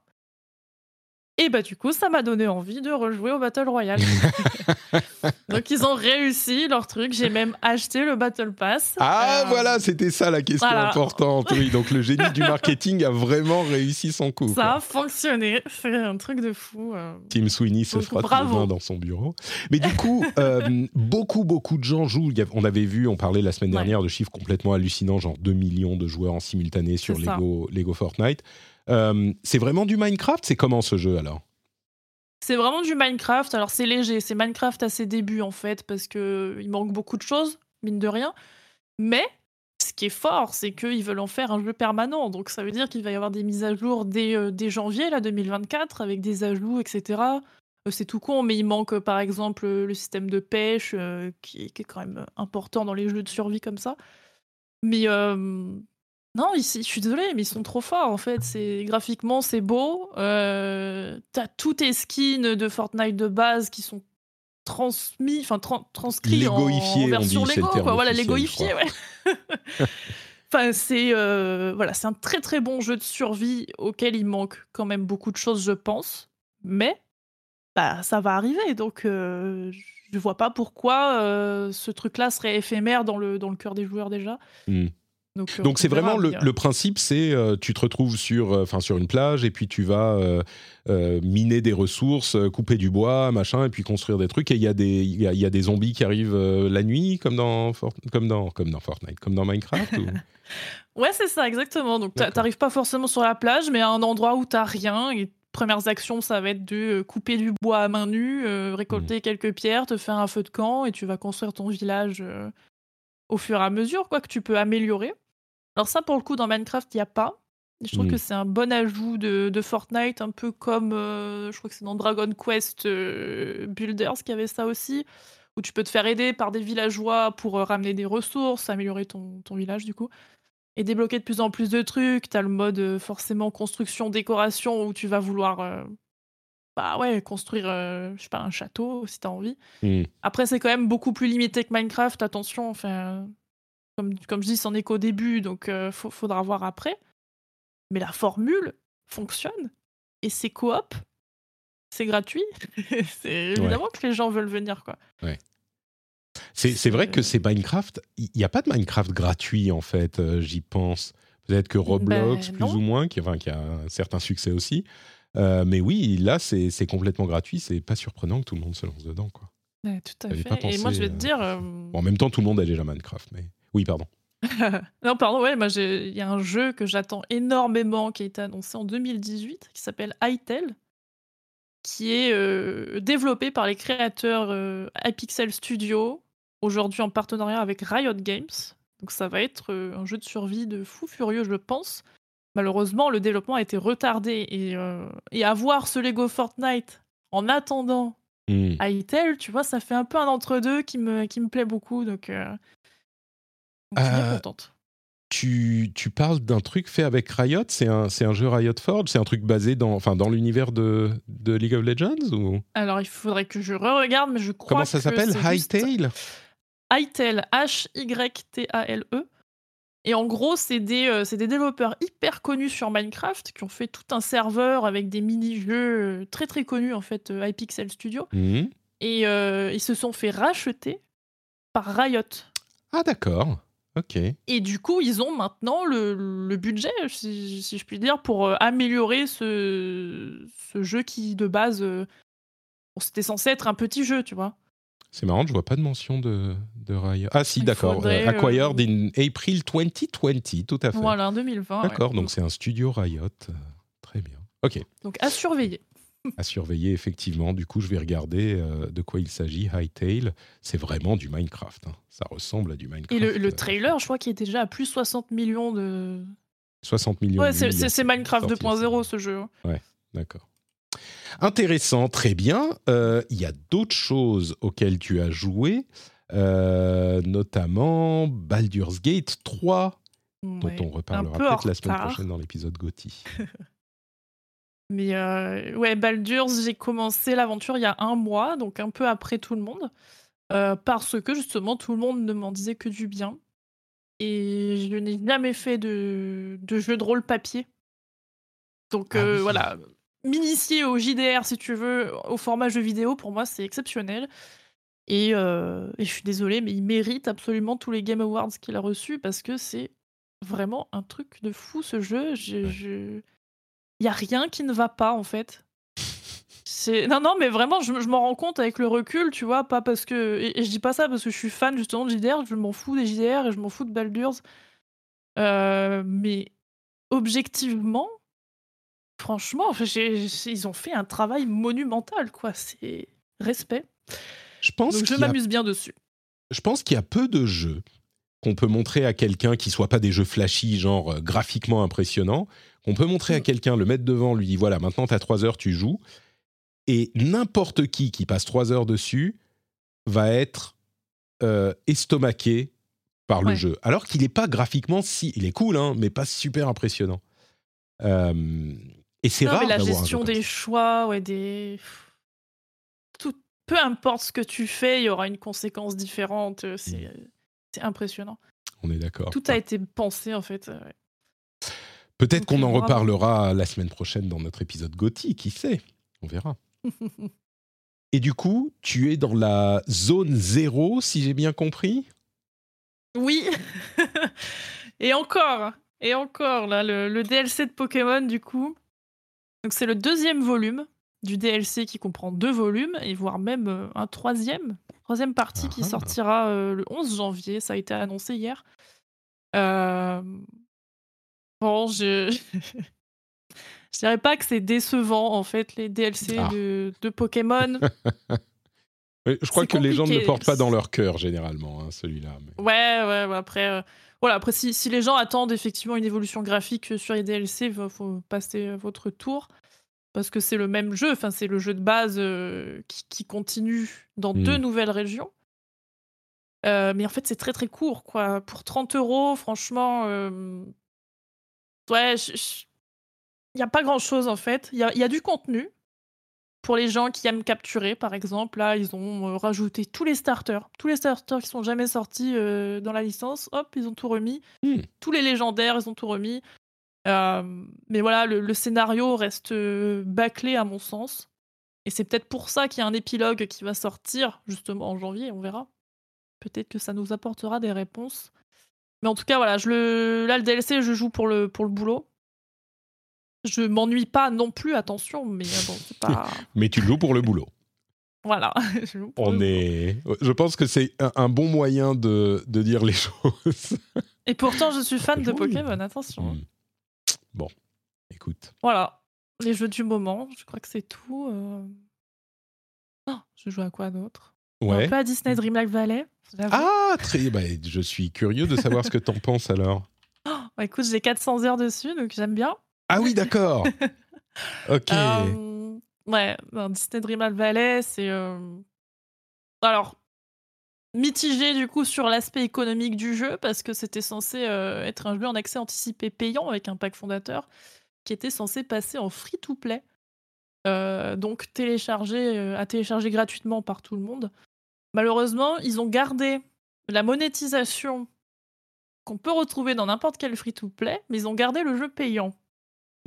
Et bah du coup, ça m'a donné envie de rejouer au Battle Royale. Donc ils ont réussi leur truc. J'ai même acheté le Battle Pass. Ah Euh, voilà, c'était ça la question voilà. importante. Oui, donc le génie du marketing a vraiment réussi son coup. Ça quoi. a fonctionné. C'est un truc de fou. euh. Tim Sweeney se Donc, frotte les mains dans son bureau. Mais du coup, euh, beaucoup, beaucoup de gens jouent. On avait vu, on parlait la semaine Ouais. dernière de chiffres complètement hallucinants, genre 2 millions de joueurs en simultané sur Lego Fortnite. Euh, c'est vraiment du Minecraft C'est comment ce jeu alors? C'est vraiment du Minecraft. Alors c'est léger. C'est Minecraft à ses débuts en fait parce que il manque beaucoup de choses, mine de rien. Mais ce qui est fort, c'est qu'ils veulent en faire un jeu permanent. Donc ça veut dire qu'il va y avoir des mises à jour dès, euh, janvier là 2024 avec des ajouts, etc. Euh, C'est tout con, mais il manque par exemple le système de pêche qui, qui est quand même important dans les jeux de survie comme ça. Mais non, ici, je suis désolée, mais ils sont trop forts en fait. C'est graphiquement, c'est beau. Euh, T'as tous tes skins de Fortnite de base qui sont transmis, enfin tran- transcrits en, version Lego, quoi. Voilà, légoifiés, ouais. Enfin, c'est euh, voilà, c'est un très très bon jeu de survie auquel il manque quand même beaucoup de choses, je pense. Mais bah, ça va arriver, donc euh, je vois pas pourquoi euh, ce truc-là serait éphémère dans le dans le cœur des joueurs déjà. Hmm. Donc, Donc c'est vraiment le, le, principe, c'est euh, tu te retrouves sur, enfin sur une plage et puis tu vas miner des ressources, couper du bois, machin, et puis construire des trucs. Et il y a des y, a des zombies qui arrivent la nuit, comme dans comme dans comme dans Fortnite, comme dans Minecraft. ou... Ouais, c'est ça, exactement. Donc, t'arrives pas forcément sur la plage, mais à un endroit où t'as rien. Et premières actions, ça va être de couper du bois à main nue, récolter mmh. quelques pierres, te faire un feu de camp, et tu vas construire ton village au fur et à mesure, quoi, que tu peux améliorer. Alors ça, pour le coup, dans Minecraft, il n'y a pas. je trouve que mmh. c'est un bon ajout de, Fortnite, un peu comme, je crois que c'est dans Dragon Quest Builders qui avait ça aussi, où tu peux te faire aider par des villageois pour ramener des ressources, améliorer ton, ton village du coup et débloquer de plus en plus de trucs. Tu as le mode euh, forcément construction, décoration où tu vas vouloir euh, bah ouais, construire euh, je sais pas, un château si tu as envie. Mmh. Après, c'est quand même beaucoup plus limité que Minecraft, attention. Enfin, comme, comme je dis, c'en est qu'au début, donc il faudra voir après. Mais la formule fonctionne et c'est coop. C'est gratuit. c'est évidemment que les gens veulent venir, quoi. Ouais. C'est vrai que c'est Minecraft. Il n'y a pas de Minecraft gratuit, en fait, euh, j'y pense. Peut-être que Roblox, ben, plus ou moins, qui, enfin, qui a un certain succès aussi. Euh, mais oui, là, c'est complètement gratuit. C'est pas surprenant que tout le monde se lance dedans. Quoi. tout à fait. Et moi, je vais te euh, dire. en même temps, tout le monde a déjà Minecraft. Mais oui, pardon. non, pardon, ouais, moi, il y a un jeu que j'attends énormément qui a été annoncé en 2018 qui s'appelle Hytale qui est développé par les créateurs Hypixel Studio, aujourd'hui en partenariat avec Riot Games. Donc ça va être euh, un jeu de survie de fou furieux, je pense. Malheureusement, le développement a été retardé et, euh, et avoir ce Lego Fortnite en attendant mmh. Hytale, tu vois, ça fait un peu un entre-deux qui me, qui me plaît beaucoup. Donc, euh, je suis bien contente. Tu, tu, parles d'un truc fait avec Riot? C'est un, un, jeu Riot Forge? C'est un truc basé dans, enfin, dans l'univers de, de, League of Legends ou... Alors, il faudrait que je re-regarde, mais je crois Comment ça s'appelle? Hytale Hytale, H-Y-T-A-L-E. Et en gros, c'est des, euh, des, développeurs hyper connus sur Minecraft qui ont fait tout un serveur avec des mini-jeux euh, très très connus, en fait, euh, Hypixel Studio. Mhm. Et ils se sont fait racheter par Riot. Ah, d'accord. Et du coup, ils ont maintenant le, le budget, si, si, je puis dire, pour améliorer ce, ce jeu qui, de base, c'était censé être un petit jeu, tu vois. C'est marrant, je vois pas de mention de, de Riot. Ah si, d'accord. Euh, acquired in April 2020, tout à fait. Voilà, 2020. D'accord, donc c'est un studio Riot. Euh, très bien. Ok. Donc à surveiller. À surveiller, effectivement. Du coup, je vais regarder euh, de quoi il s'agit. Hytale, c'est vraiment du Minecraft. Hein. Ça ressemble à du Minecraft. Et le, trailer, je crois qu'il est déjà à plus 60 millions de... 60 millions. Ouais, c'est Minecraft 2.0 ce jeu. Hein. Ouais, d'accord. Intéressant, très bien. Euh, il y a d'autres choses auxquelles tu as joué, euh, notamment Baldur's Gate 3, dont on reparlera peut-être la semaine prochaine dans l'épisode Gotti. Mais euh, ouais, Baldur's, j'ai commencé l'aventure il y a un mois, donc un peu après tout le monde, parce que justement tout le monde ne m'en disait que du bien. Et je n'ai jamais fait de, de jeu de rôle papier. Donc ah voilà, m'initier au JDR, si tu veux, au format jeu vidéo, pour moi, c'est exceptionnel. Euh, et, je suis désolée, mais il mérite absolument tous les Game Awards qu'il a reçus parce que c'est vraiment un truc de fou ce jeu. Il n'y a rien qui ne va pas en fait. Non, non, mais vraiment, je, m'en rends compte avec le recul, tu vois, pas parce que. Et, je dis pas ça parce que je suis fan justement de JDR, je m'en fous des JDR et je m'en fous de Baldur's. Euh, mais objectivement, Franchement, ils ont fait un travail monumental, quoi. C'est respect. Je pense Donc je m'amuse bien dessus. Je pense qu'il y a peu de jeux qu'on peut montrer à quelqu'un qui soient pas des jeux flashy, genre euh, graphiquement impressionnants, qu'on peut montrer à quelqu'un, le mettre devant, lui dit voilà, maintenant tu as trois heures, tu joues, et n'importe qui qui passe trois heures dessus va être euh, estomaqué par le jeu. Alors qu'il n'est pas graphiquement si. Il est cool, hein, mais pas super impressionnant. Euh, et c'est rare. la gestion des choix, ouais, des. Tout, peu importe ce que tu fais, il y aura une conséquence différente. Euh, c'est mmh. impressionnant. On est d'accord. Tout a été pensé, en fait. Peut-être qu'on en reparlera la semaine prochaine dans notre épisode Gotti, qui sait? On verra. Et du coup, tu es dans la zone zéro, si j'ai bien compris? Oui. et encore, et encore, là, le, DLC de Pokémon, du coup. Donc, c'est le deuxième volume du DLC qui comprend deux volumes, et voire même euh, un troisième. Troisième partie qui ah. sortira euh, le 11 janvier. Ça a été annoncé hier. Euh, bon, je. je dirais pas que c'est décevant, en fait, les DLC ah. de, de Pokémon. je crois que les gens ne le portent pas dans leur cœur, généralement, hein, celui-là. Ouais, ouais, après. Voilà, après, si, les gens attendent effectivement une évolution graphique sur les DLC, il faut passer votre tour. Parce que c'est le même jeu, enfin, c'est le jeu de base euh, qui, continue dans deux hmm. nouvelles régions. Euh, mais en fait, c'est très très court, quoi. Pour 30 euros, franchement, euh, ouais, il n'y a pas grand chose en fait. Il y a, du contenu, pour les gens qui aiment capturer, par exemple, là, ils ont euh, rajouté tous les starters. Tous les starters qui sont jamais sortis euh, dans la licence, hop, ils ont tout remis. Hmm. Tous les légendaires, ils ont tout remis. Euh, mais voilà, le, scénario reste bâclé à mon sens. Et c'est peut-être pour ça qu'il y a un épilogue qui va sortir, justement, en janvier, on verra. Peut-être que ça nous apportera des réponses. Mais en tout cas, voilà, je le... là, le DLC, je joue pour le, pour le boulot. Je m'ennuie pas non plus, attention, mais bon, c'est pas. mais tu joues pour le boulot. Voilà. Je On est. Je pense que c'est un, bon moyen de, de, dire les choses. Et pourtant, je suis fan de Pokémon, attention. Hmm. Bon, écoute. Voilà, les jeux du moment, je crois que c'est tout. Euh... Oh, je joue à quoi d'autre? Ouais. Un peu à Disney Dreamlight Valley. Ah, très. Bah, je suis curieux de savoir ce que t'en penses alors. Oh, bah, écoute, j'ai 400 heures dessus, donc j'aime bien. Ah oui, d'accord. ok. Euh, ouais, Disney Dreamlight Valley, c'est. Euh, alors, mitigé du coup sur l'aspect économique du jeu, parce que c'était censé euh, être un jeu en accès anticipé payant avec un pack fondateur qui était censé passer en free-to-play. donc téléchargé, à télécharger gratuitement par tout le monde. Malheureusement, ils ont gardé la monétisation qu'on peut retrouver dans n'importe quel free-to-play, mais ils ont gardé le jeu payant.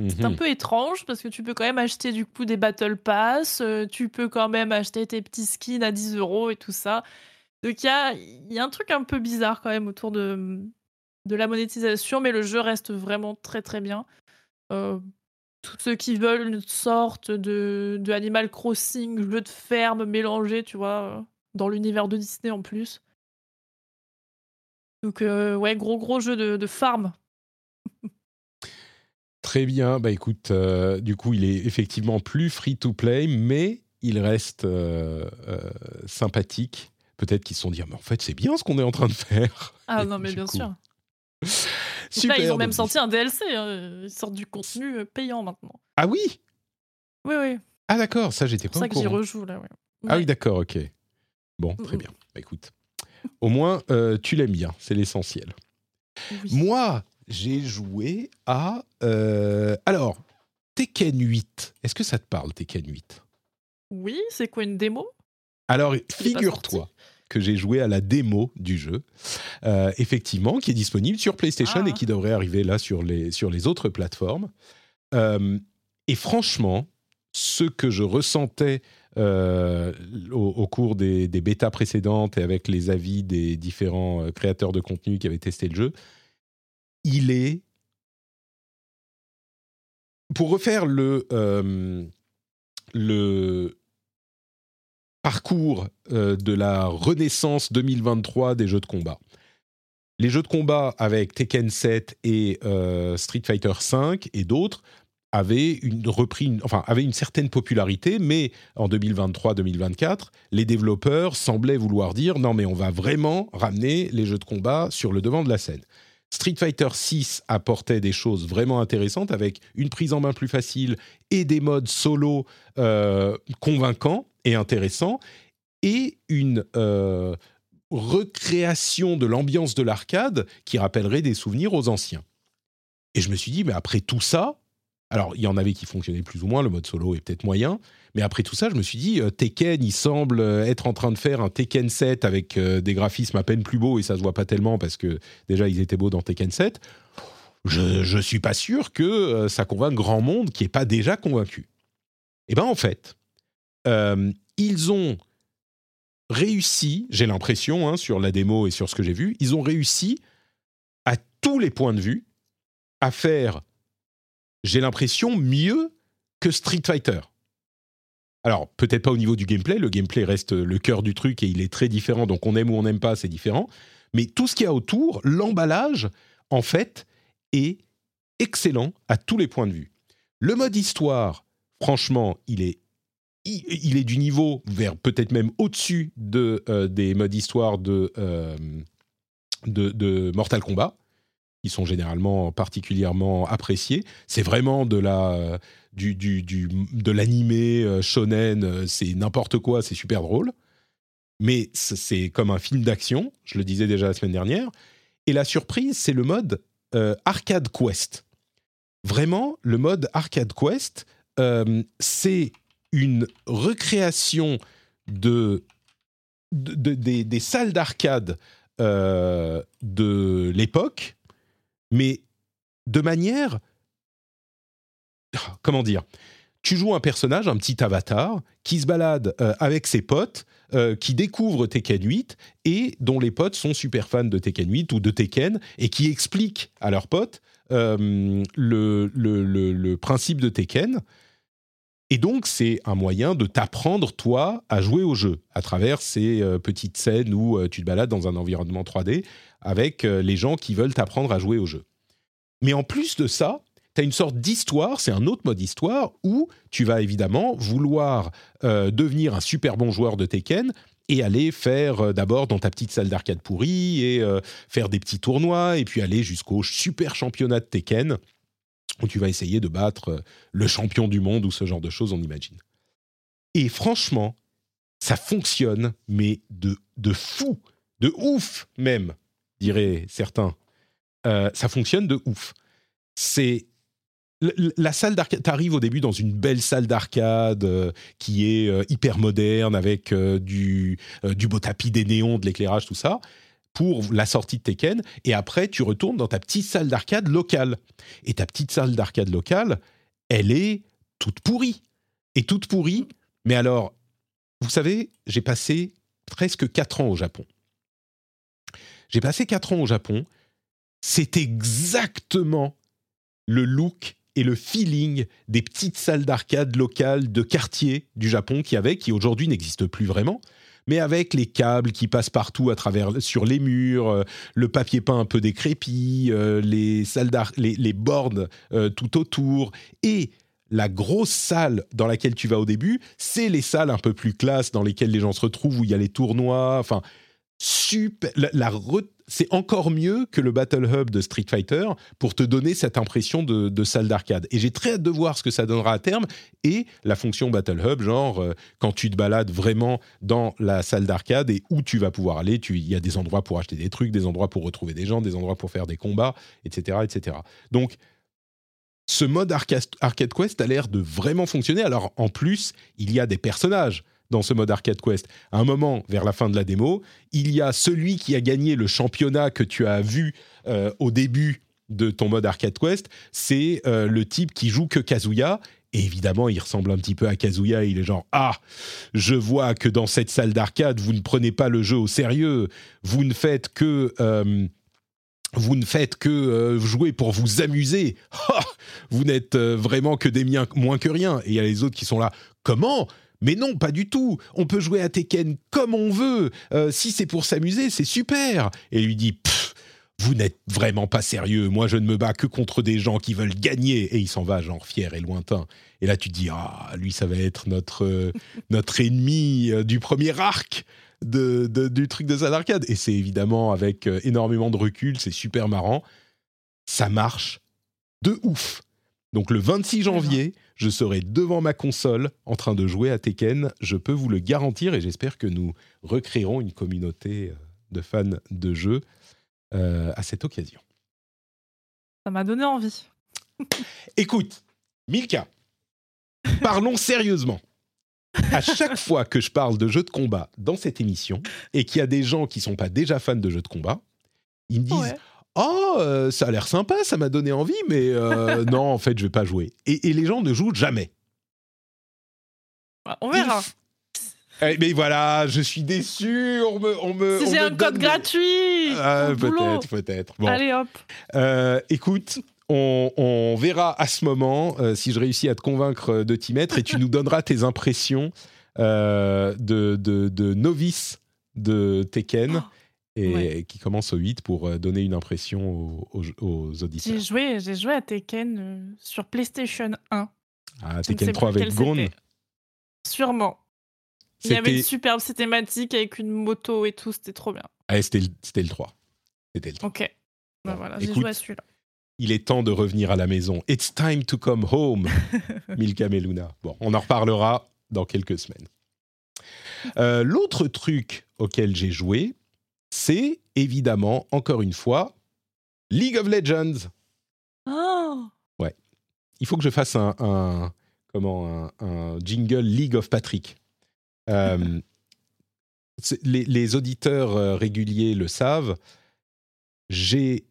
C'est un mhm. peu étrange parce que tu peux quand même acheter du coup des Battle Pass, euh, tu peux quand même acheter tes petits skins à 10 euros et tout ça. Donc il y a, y a, un truc un peu bizarre quand même autour de, de la monétisation, mais le jeu reste vraiment très très bien. Euh, tous ceux qui veulent une sorte de, de Animal Crossing, jeu de ferme mélangé, tu vois, euh, dans l'univers de Disney en plus. Donc ouais, gros gros jeu de, de farm Très bien. Bah écoute, euh, du coup, il est effectivement plus free to play, mais il reste euh, euh, sympathique. Peut-être qu'ils se sont dit, ah, mais en fait, c'est bien ce qu'on est en train de faire. Ah non, mais bien sûr. Super, ils ont même sorti un DLC. Hein. Ils sortent du contenu payant maintenant. Ah oui? Oui, oui. Ah d'accord, ça j'étais pas C'est ça que j'y rejoue là, oui. Ah oui, d'accord, ok. Bon, très bien. Bah, écoute, au moins tu l'aimes bien, c'est l'essentiel. Moi, j'ai joué à. Euh, alors, Tekken 8. Est-ce que ça te parle, Tekken 8 Oui, c'est quoi une démo? Alors, figure-toi que j'ai joué à la démo du jeu, euh, effectivement, qui est disponible sur PlayStation et ah. qui devrait arriver là sur les, sur les autres plateformes. Euh, et franchement, ce que je ressentais au, cours des, des bêtas précédentes et avec les avis des différents créateurs de contenu qui avaient testé le jeu, il est pour refaire le euh, le parcours euh, de la renaissance 2023 des jeux de combat. Les jeux de combat avec Tekken 7 et euh, Street Fighter 5 et d'autres avaient une, enfin, avaient une certaine popularité, mais en 2023-2024, les développeurs semblaient vouloir dire non mais on va vraiment ramener les jeux de combat sur le devant de la scène. Street Fighter 6 apportait des choses vraiment intéressantes avec une prise en main plus facile et des modes solo euh, convaincants et intéressants et une euh, recréation de l'ambiance de l'arcade qui rappellerait des souvenirs aux anciens. Et je me suis dit, mais après tout ça, alors il y en avait qui fonctionnaient plus ou moins, le mode solo est peut-être moyen, mais après tout ça, je me suis dit, euh, Tekken, il semble être en train de faire un Tekken 7 avec euh, des graphismes à peine plus beaux et ça se voit pas tellement parce que déjà ils étaient beaux dans Tekken 7. Je ne suis pas sûr que euh, ça convainque grand monde qui n'est pas déjà convaincu. Eh bien en fait, ils ont réussi, j'ai l'impression, hein, sur la démo et sur ce que j'ai vu, ils ont réussi à tous les points de vue à faire, j'ai l'impression, mieux que Street Fighter. Alors, peut-être pas au niveau du gameplay, le gameplay reste le cœur du truc et il est très différent, donc on aime ou on n'aime pas, c'est différent. Mais tout ce qu'il y a autour, l'emballage, en fait, est excellent à tous les points de vue. Le mode histoire, franchement, il est, il, est du niveau vers peut-être même au-dessus de, euh, des modes histoire de, euh, de, Mortal Kombat, qui sont généralement particulièrement appréciés. C'est vraiment de la, du, du, de l'animé euh, shonen, c'est n'importe quoi, c'est super drôle. Mais c'est comme un film d'action, je le disais déjà la semaine dernière. Et la surprise, c'est le mode Arcade Quest vraiment, le mode Arcade Quest, c'est une recréation de, des, salles d'arcade euh, de l'époque, mais de manière... Comment dire tu joues un personnage, un petit avatar, qui se balade euh, avec ses potes, qui découvre Tekken 8 et dont les potes sont super fans de Tekken 8 ou de Tekken et qui expliquent à leurs potes euh, le, le, principe de Tekken. Et donc, c'est un moyen de t'apprendre, toi, à jouer au jeu, à travers ces euh, petites scènes où euh, tu te balades dans un environnement 3D avec les gens qui veulent t'apprendre à jouer au jeu. Mais en plus de ça, tu as une sorte d'histoire, c'est un autre mode histoire, où tu vas évidemment vouloir devenir un super bon joueur de Tekken, et aller faire euh, d'abord dans ta petite salle d'arcade pourrie et euh, faire des petits tournois et puis aller jusqu'au super championnat de Tekken où tu vas essayer de battre euh, le champion du monde ou ce genre de choses, on imagine. Et franchement, ça fonctionne, mais de, de fou, de ouf même, diraient certains. ça fonctionne de ouf. C'est la salle d'arcade, t'arrives au début dans une belle salle d'arcade euh, qui est euh, hyper moderne avec euh, du, du beau tapis, des néons, de l'éclairage, tout ça, pour la sortie de Tekken. Et après, tu retournes dans ta petite salle d'arcade locale. Et ta petite salle d'arcade locale, elle est toute pourrie. Et toute pourrie. Mais alors, vous savez, j'ai passé presque 4 ans au Japon. J'ai passé 4 ans au Japon. C'est exactement le look et le feeling des petites salles d'arcade locales de quartier du Japon qui avait, qui aujourd'hui n'existent plus vraiment, mais avec les câbles qui passent partout à travers sur les murs, euh, le papier peint un peu décrépit, euh, les salles les, les bornes euh, tout autour. Et la grosse salle dans laquelle tu vas au début, c'est les salles un peu plus classe dans lesquelles les gens se retrouvent où il y a les tournois, enfin la, la c'est encore mieux que le Battle Hub de Street Fighter pour te donner cette impression de, salle d'arcade. Et j'ai très hâte de voir ce que ça donnera à terme et la fonction Battle Hub, genre euh, quand tu te balades vraiment dans la salle d'arcade et où tu vas pouvoir aller, il y a des endroits pour acheter des trucs, des endroits pour retrouver des gens, des endroits pour faire des combats, etc. etc. Donc, ce mode Arcade Quest a l'air de vraiment fonctionner. Alors, en plus, il y a des personnages dans ce mode Arcade Quest. À un moment, vers la fin de la démo, il y a celui qui a gagné le championnat que tu as vu euh, au début de ton mode Arcade Quest, c'est euh, le type qui joue que Kazuya. Et évidemment, il ressemble un petit peu à Kazuya. Il est genre Ah, je vois que dans cette salle d'arcade, vous ne prenez pas le jeu au sérieux. Vous ne faites que. Euh, vous ne faites que jouer pour vous amuser. vous n'êtes vraiment que des miens moins que rien. Et il y a les autres qui sont là. Comment? Mais non, pas du tout. On peut jouer à Tekken comme on veut. Euh, si c'est pour s'amuser, c'est super. Et lui dit, vous n'êtes vraiment pas sérieux. Moi, je ne me bats que contre des gens qui veulent gagner. Et il s'en va, genre fier et lointain. Et là, tu te dis, ah, lui, ça va être notre, euh, notre ennemi euh, du premier arc. Du truc de Zan Arcade. Et c'est évidemment avec énormément de recul, c'est super marrant. Ça marche de ouf. Donc le 26 janvier, je serai devant ma console en train de jouer à Tekken. Je peux vous le garantir et j'espère que nous recréerons une communauté euh, de fans de jeux euh, à cette occasion. Ça m'a donné envie. Écoute, Milka, parlons sérieusement. À chaque fois que je parle de jeux de combat dans cette émission et qu'il y a des gens qui sont pas déjà fans de jeux de combat, ils me disent Oh, euh, ça a l'air sympa, ça m'a donné envie, mais euh, non, en fait, je vais pas jouer. Et, les gens ne jouent jamais. On verra. Eh, mais voilà, je suis déçu. On me, on me. Si j'ai un code gratuit. Ah, peut-être, peut-être. Bon. Allez hop. Euh, écoute, on, verra à ce moment euh, si je réussis à te convaincre de t'y mettre et tu nous donneras tes impressions euh, de, de, novice de Tekken. Oh, et qui commence au 8 pour euh, donner une impression aux, aux, auditeurs. J'ai joué, j'ai joué à Tekken sur PlayStation 1. Ah, Tekken 3 avec Gon Sûrement. Il y avait une superbe cinématique avec une moto et tout, c'était trop bien. Ah, c'était le 3. C'était le 3. Ok. Ben voilà, j'ai joué à celui-là il est temps de revenir à la maison. It's time to come home, Milka Meluna. Bon, on en reparlera dans quelques semaines. Euh, l'autre truc auquel j'ai joué, c'est évidemment, encore une fois, League of Legends. Oh Ouais. Il faut que je fasse un, comment, un, jingle League of Patrick. Euh, les, les, auditeurs euh, réguliers le savent. J'ai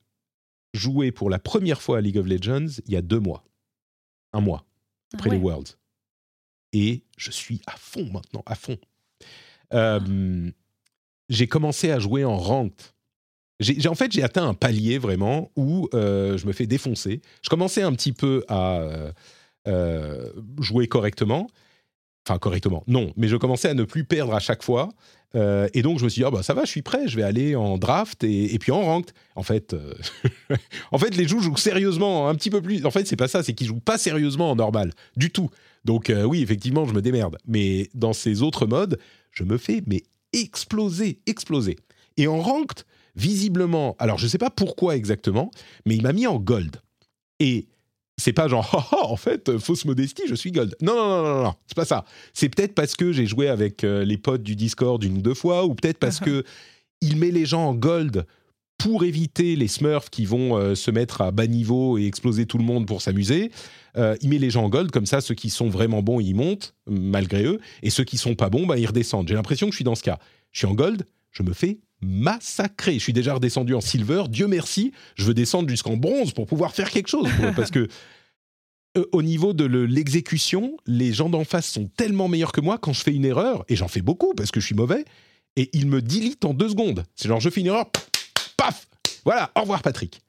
joué pour la première fois à League of Legends il y a deux mois. Un mois, après les Worlds. Et je suis à fond maintenant, à fond. Euh, j'ai commencé à jouer en ranked. J'ai, en fait, j'ai atteint un palier vraiment où euh, je me fais défoncer. Je commençais un petit peu à euh, jouer correctement. Enfin, correctement, non, mais je commençais à ne plus perdre à chaque fois. Euh, et donc, je me suis dit, oh, bah, ça va, je suis prêt, je vais aller en draft et, puis en ranked. En fait, euh, en fait, les joueurs jouent sérieusement un petit peu plus. En fait, c'est pas ça, c'est qu'ils jouent pas sérieusement en normal, du tout. Donc, euh, oui, effectivement, je me démerde. Mais dans ces autres modes, je me fais mais exploser, exploser. Et en ranked, visiblement, alors je sais pas pourquoi exactement, mais il m'a mis en gold. Et c'est pas genre oh, oh, en fait fausse modestie je suis gold non non non non non c'est pas ça c'est peut-être parce que j'ai joué avec euh, les potes du Discord une ou deux fois ou peut-être parce que il met les gens en gold pour éviter les smurfs qui vont euh, se mettre à bas niveau et exploser tout le monde pour s'amuser euh, il met les gens en gold comme ça ceux qui sont vraiment bons ils montent malgré eux et ceux qui sont pas bons bah, ils redescendent j'ai l'impression que je suis dans ce cas je suis en gold je me fais massacré. Je suis déjà redescendu en silver. Dieu merci, je veux descendre jusqu'en bronze pour pouvoir faire quelque chose. parce que euh, au niveau de l'exécution, les gens d'en face sont tellement meilleurs que moi quand je fais une erreur, et j'en fais beaucoup parce que je suis mauvais, et ils me dilitent en deux secondes. C'est genre, je fais une erreur, paf Voilà, au revoir Patrick.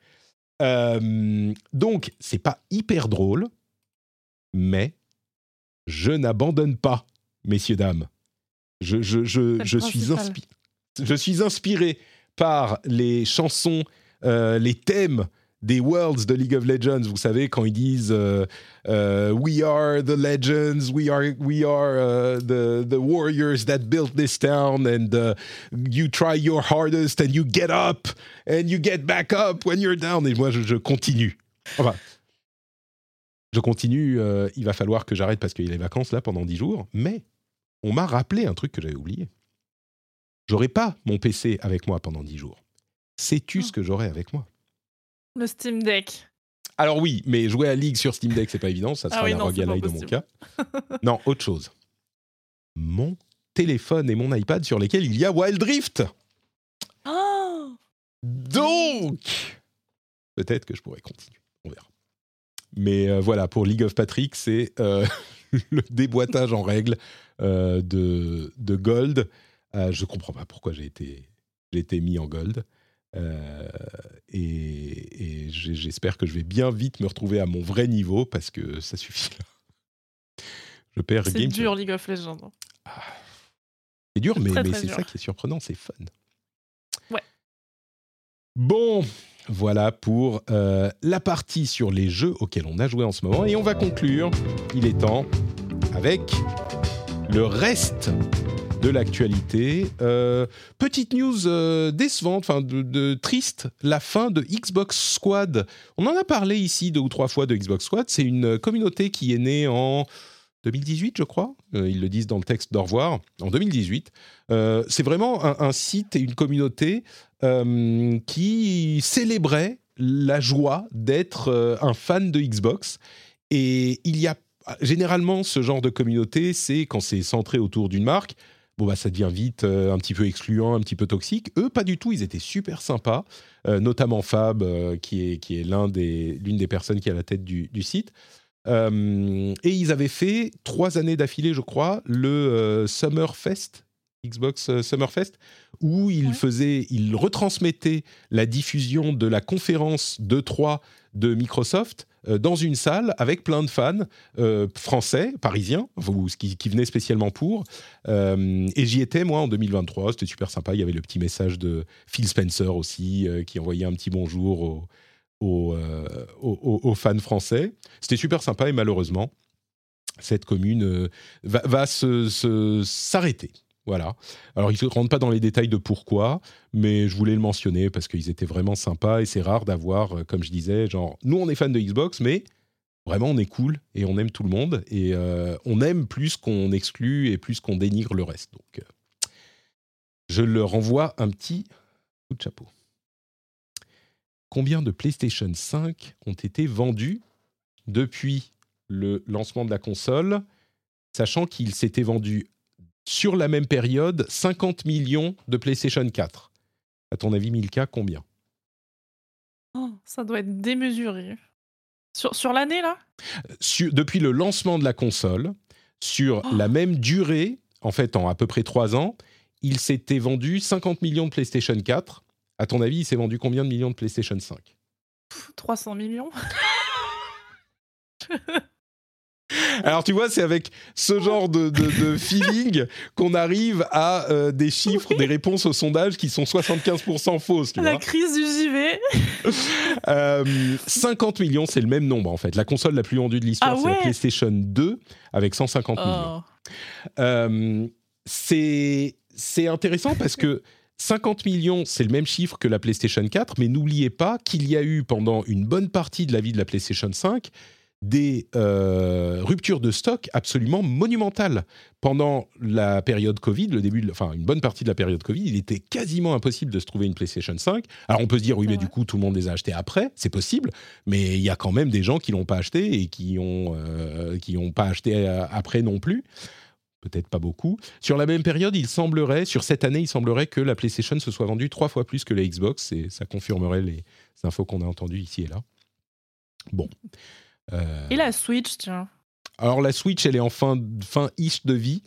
Euh, donc, c'est pas hyper drôle, mais je n'abandonne pas, messieurs, dames. Je, je, je, je suis inspiré je suis inspiré par les chansons, euh, les thèmes des Worlds de League of Legends. Vous savez, quand ils disent euh, euh, We are the legends, we are, we are the, the warriors that built this town, and uh, you try your hardest, and you get up, and you get back up when you're down. Et moi, je, je continue. Enfin, je continue. il va falloir que j'arrête parce qu'il y a les vacances là pendant 10 jours. Mais on m'a rappelé un truc que j'avais oublié. J'aurais pas mon PC avec moi pendant 10 jours. Sais-tu ce ah. que j'aurais avec moi? Le Steam Deck. Alors oui, mais jouer à League sur Steam Deck, c'est pas évident. Ça sera ah la Rogue dans mon cas. non, autre chose. Mon téléphone et mon iPad sur lesquels il y a Wild Rift. Oh Donc, peut-être que je pourrais continuer. On verra. Mais euh, voilà, pour League of Patrick, c'est euh, le déboîtage en règle euh, de, de Gold je comprends pas pourquoi j'ai été, été mis en gold. Euh, et, j'espère que je vais bien vite me retrouver à mon vrai niveau parce que ça suffit Je perds C'est dur League of Legends. Hein. Ah. c'est dur, mais, mais c'est ça qui est surprenant, c'est fun. Ouais. Bon, voilà pour euh, la partie sur les jeux auxquels on a joué en ce moment. Et on va conclure, il est temps, avec le reste de l'actualité. Euh, petite news euh, décevante, enfin de, triste, la fin de Xbox Squad. On en a parlé ici deux ou trois fois de Xbox Squad. C'est une communauté qui est née en 2018, je crois. Euh, ils le disent dans le texte d'au revoir, en 2018. c'est vraiment un, site et une communauté qui célébrait la joie d'être un fan de Xbox. Et il y a généralement ce genre de communauté, c'est quand c'est centré autour d'une marque bon bah ça devient vite euh, un petit peu excluant, un petit peu toxique. Eux, pas du tout, ils étaient super sympas, euh, notamment Fab, euh, qui est, qui est l'un des, l'une des personnes qui est à la tête du, site. et ils avaient fait trois années d'affilée, je crois, le Summerfest, Xbox Summerfest, où ils faisaient, ils retransmettaient la diffusion de la conférence 2.3 de Microsoft dans une salle avec plein de fans euh, français, parisiens, qui, venaient spécialement pour. Euh, et j'y étais, moi, en 2023. C'était super sympa. Il y avait le petit message de Phil Spencer aussi, qui envoyait un petit bonjour aux, fans français. C'était super sympa et malheureusement, cette commune va s'arrêter. Voilà. Alors, ils ne rentrent pas dans les détails de pourquoi, mais je voulais le mentionner parce qu'ils étaient vraiment sympas et c'est rare d'avoir, euh, comme je disais, genre, nous, on est fans de Xbox, mais vraiment, on est cool et on aime tout le monde et euh, on aime plus qu'on exclut et plus qu'on dénigre le reste. Donc, euh, je leur envoie un petit coup de chapeau. Combien de PlayStation 5 ont été vendus depuis le lancement de la console, sachant qu'il s'était vendu sur la même période 50 millions de PlayStation 4. À ton avis, Milka, combien? Oh, Ça doit être démesuré. Sur, sur l'année, là? Depuis le lancement de la console, sur oh. la même durée, en fait, en à peu près 3 ans, il s'était vendu 50 millions de PlayStation 4. À ton avis, il s'est vendu combien de millions de PlayStation 5 300 millions Alors tu vois, c'est avec ce genre de, feeling qu'on arrive à euh, des chiffres, des réponses au sondage qui sont 75% fausses. La crise du JV. 50 euh, millions, c'est le même nombre en fait. La console la plus vendue de l'histoire, ah c'est la PlayStation 2 avec 150 millions. Euh, c'est intéressant parce que 50 millions, c'est le même chiffre que la PlayStation 4, mais n'oubliez pas qu'il y a eu pendant une bonne partie de la vie de la PlayStation 5 des euh, ruptures de stock absolument monumentales. Pendant la période Covid, le début, enfin une bonne partie de la période Covid, il était quasiment impossible de se trouver une PlayStation 5. Alors on peut se dire oui, mais du coup tout le monde les a achetés après, c'est possible, mais il y a quand même des gens qui l'ont pas acheté et qui ont euh, qui ont pas acheté euh, après non plus. Peut-être pas beaucoup. Sur la même période, il semblerait, sur cette année, il semblerait que la PlayStation se soit vendue trois fois plus que la Xbox, et ça confirmerait les infos qu'on a entendues ici et là. Bon. Et la Switch, tiens alors la Switch, elle est en fin, fin ish de vie,